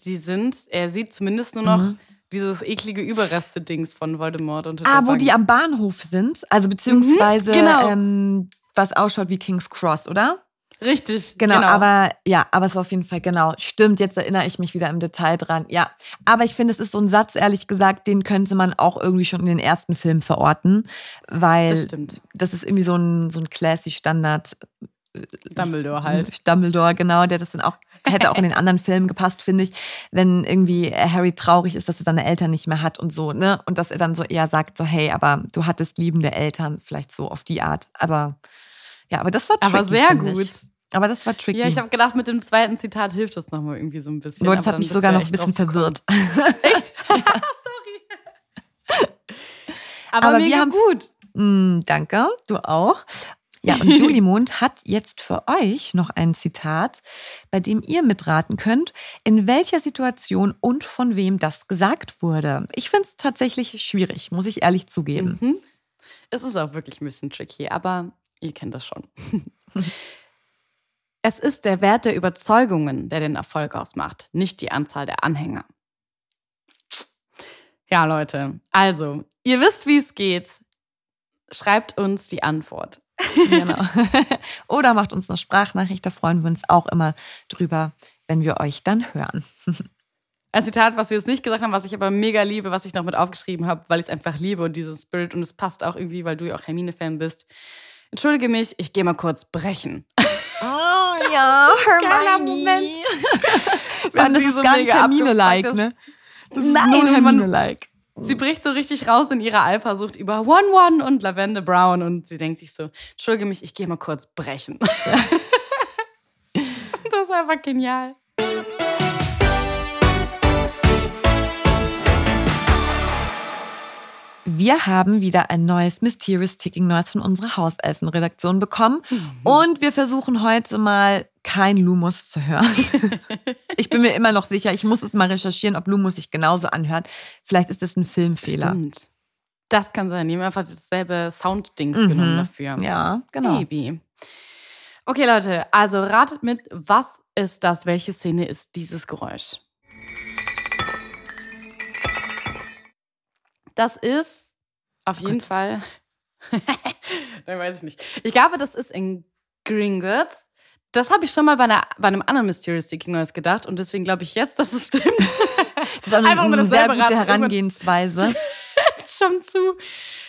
Sie sind, er sieht zumindest nur noch Mhm. dieses eklige Überreste-Dings von Voldemort. Unter Ah, wo Wange. die am Bahnhof sind. Also beziehungsweise Mhm, genau. ähm, was ausschaut wie King's Cross, oder? Richtig, Genau, aber ja, aber es war auf jeden Fall genau. Stimmt, jetzt erinnere ich mich wieder im Detail dran. Ja, aber ich finde, es ist so ein Satz, ehrlich gesagt, den könnte man auch irgendwie schon in den ersten Filmen verorten, weil Das stimmt. das ist irgendwie so ein, so ein classy Standard. Dumbledore halt. Dumbledore, genau, der das dann auch, hätte auch in den anderen Filmen gepasst, finde ich, wenn irgendwie Harry traurig ist, dass er seine Eltern nicht mehr hat und so, ne? Und dass er dann so eher sagt, so, hey, aber du hattest liebende Eltern, vielleicht so auf die Art. Aber ja, aber das war tricky. Aber sehr gut. Ich. Aber das war tricky. Ja, ich habe gedacht, mit dem zweiten Zitat hilft das nochmal irgendwie so ein bisschen. Boah, das hat mich sogar noch ein bisschen verwirrt. *laughs* Echt? *laughs* Sorry. Aber, Aber mega wir haben's- gut. Mm, danke, du auch. Ja, und Julie *laughs* Mond hat jetzt für euch noch ein Zitat, bei dem ihr mitraten könnt, in welcher Situation und von wem das gesagt wurde. Ich finde es tatsächlich schwierig, muss ich ehrlich zugeben. Mhm. Es ist auch wirklich ein bisschen tricky, aber ihr kennt das schon. Es ist der Wert der Überzeugungen, der den Erfolg ausmacht, nicht die Anzahl der Anhänger. Ja, Leute, also, ihr wisst, wie es geht. Schreibt uns die Antwort. Genau. *laughs* Oder macht uns eine Sprachnachricht, da freuen wir uns auch immer drüber, wenn wir euch dann hören. *laughs* Ein Zitat, was wir jetzt nicht gesagt haben, was ich aber mega liebe, was ich noch mit aufgeschrieben habe, weil ich es einfach liebe und dieses Spirit und es passt auch irgendwie, weil du ja auch Hermine-Fan bist. Entschuldige mich, ich gehe mal kurz brechen. *laughs* Ja, Hermione. Allem, *laughs* das ist so gar nicht Hermine-like, ne? Das ist Nein, nur Hermine-like. Sie bricht so richtig raus in ihrer Eifersucht über One One und Lavende Brown und sie denkt sich so, entschuldige mich, ich gehe mal kurz brechen. *laughs* das ist einfach genial. Wir haben wieder ein neues Mysterious Ticking Noise von unserer Hauselfenredaktion bekommen. Und wir versuchen heute mal kein Lumus zu hören. *laughs* ich bin mir immer noch sicher, ich muss es mal recherchieren, ob Lumus sich genauso anhört. Vielleicht ist es ein Filmfehler. Stimmt. Das kann sein. Die haben einfach dasselbe Sound-Dings genommen dafür. Mhm. Ja, genau. Baby. Okay, Leute, also ratet mit, was ist das? Welche Szene ist dieses Geräusch? Das ist auf jeden Fall. *laughs* Dann weiß ich nicht. Ich glaube, das ist in Gringotts. Das habe ich schon mal bei, einer, bei einem anderen Mysterious Seeking Noise gedacht und deswegen glaube ich jetzt, dass es stimmt. *laughs* Das ist auch eine, Einfach sehr gute raten. Herangehensweise. *laughs* schon zu.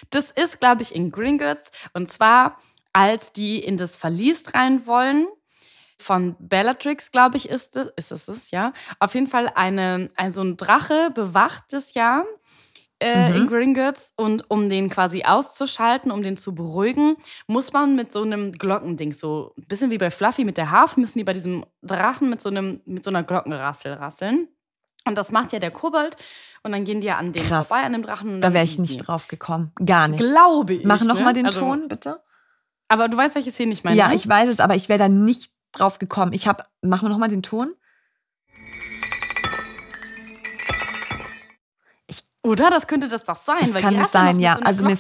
Das ist, glaube ich, in Gringotts. Und zwar, als die in das Verlies rein wollen. Von Bellatrix, glaube ich, ist es, ist es, es, ja. Auf jeden Fall eine, ein, so ein Drache bewacht das ja äh, Mhm. in Gringotts. Und um den quasi auszuschalten, um den zu beruhigen, muss man mit so einem Glockending, so ein bisschen wie bei Fluffy mit der Harfe, müssen die bei diesem Drachen mit so, einem, mit so einer Glockenrassel rasseln. Und das macht ja der Kobold. Und dann gehen die ja an dem Krass. vorbei, an dem Drachen. Da wäre ich nicht sie. drauf gekommen. Gar nicht. Glaube ich. Mach noch ne? mal den Also, Ton, bitte. Aber du weißt, welche Szene ich meine. ja, ne? ich weiß es, aber ich wäre da nicht drauf gekommen. Ich habe, machen wir noch mal den Ton. Oder? Das könnte das doch sein. Das weil kann es sein, ja. So Also mir-.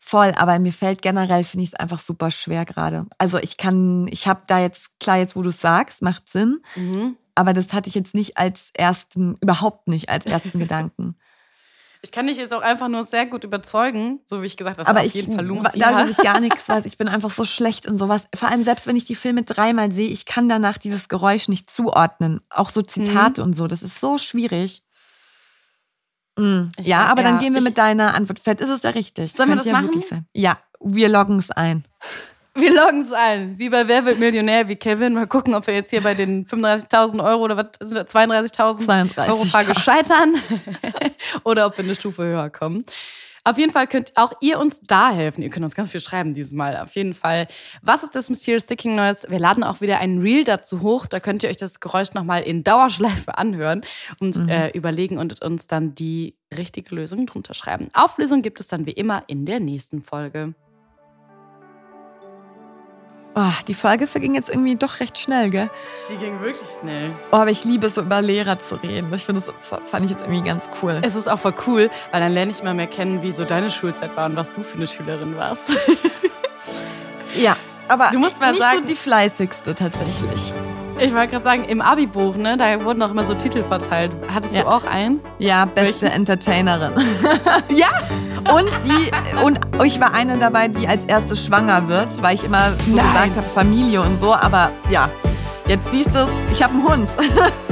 Voll, aber mir fällt generell, finde ich es einfach super schwer gerade. Also ich kann, ich habe da jetzt, klar, jetzt wo du es sagst, macht Sinn, Mhm. aber das hatte ich jetzt nicht als ersten, überhaupt nicht als ersten *laughs* Gedanken. Ich kann dich jetzt auch einfach nur sehr gut überzeugen, so wie ich gesagt habe, aber ich, dadurch, dass ich gar *laughs* nichts weiß, ich bin einfach so schlecht in sowas. Vor allem selbst wenn ich die Filme dreimal sehe, ich kann danach dieses Geräusch nicht zuordnen. Auch so Zitate Mhm. und so, das ist so schwierig. Ich Ja, aber dann ja, gehen wir mit deiner Antwort. Vielleicht ist es ja richtig. Sollen wir das ja machen? Ja, wir loggen es ein. *laughs* Wir loggen es ein. Wie bei Wer wird Millionär, wie Kevin. Mal gucken, ob wir jetzt hier bei den 35.000 Euro oder was sind das, 32.000 Euro Frage 32.000. scheitern *laughs* oder ob wir eine Stufe höher kommen. Auf jeden Fall könnt auch ihr uns da helfen. Ihr könnt uns ganz viel schreiben dieses Mal. Auf jeden Fall. Was ist das Mysterious Sticking Noise? Wir laden auch wieder ein Reel dazu hoch. Da könnt ihr euch das Geräusch nochmal in Dauerschleife anhören und Mhm. äh, überlegen und uns dann die richtige Lösung drunter schreiben. Auflösung gibt es dann wie immer in der nächsten Folge. Oh, die Folge verging jetzt irgendwie doch recht schnell, gell? Die ging wirklich schnell. Oh, aber ich liebe es, so über Lehrer zu reden. Ich finde, das fand ich jetzt irgendwie ganz cool. Es ist auch voll cool, weil dann lerne ich mal mehr kennen, wie so deine Schulzeit war und was du für eine Schülerin warst. Ja, aber Du musst mal nicht sagen- so die fleißigste tatsächlich. Ich wollte gerade sagen, im Abi-Buch, ne, da wurden auch immer so Titel verteilt. Hattest Ja. du auch einen? Ja, beste Welchen? Entertainerin. *laughs* Ja! Und die und ich war eine dabei, die als erste schwanger wird, weil ich immer so Nein. gesagt habe, Familie und so. Aber ja, jetzt siehst du es, ich habe einen Hund. *laughs*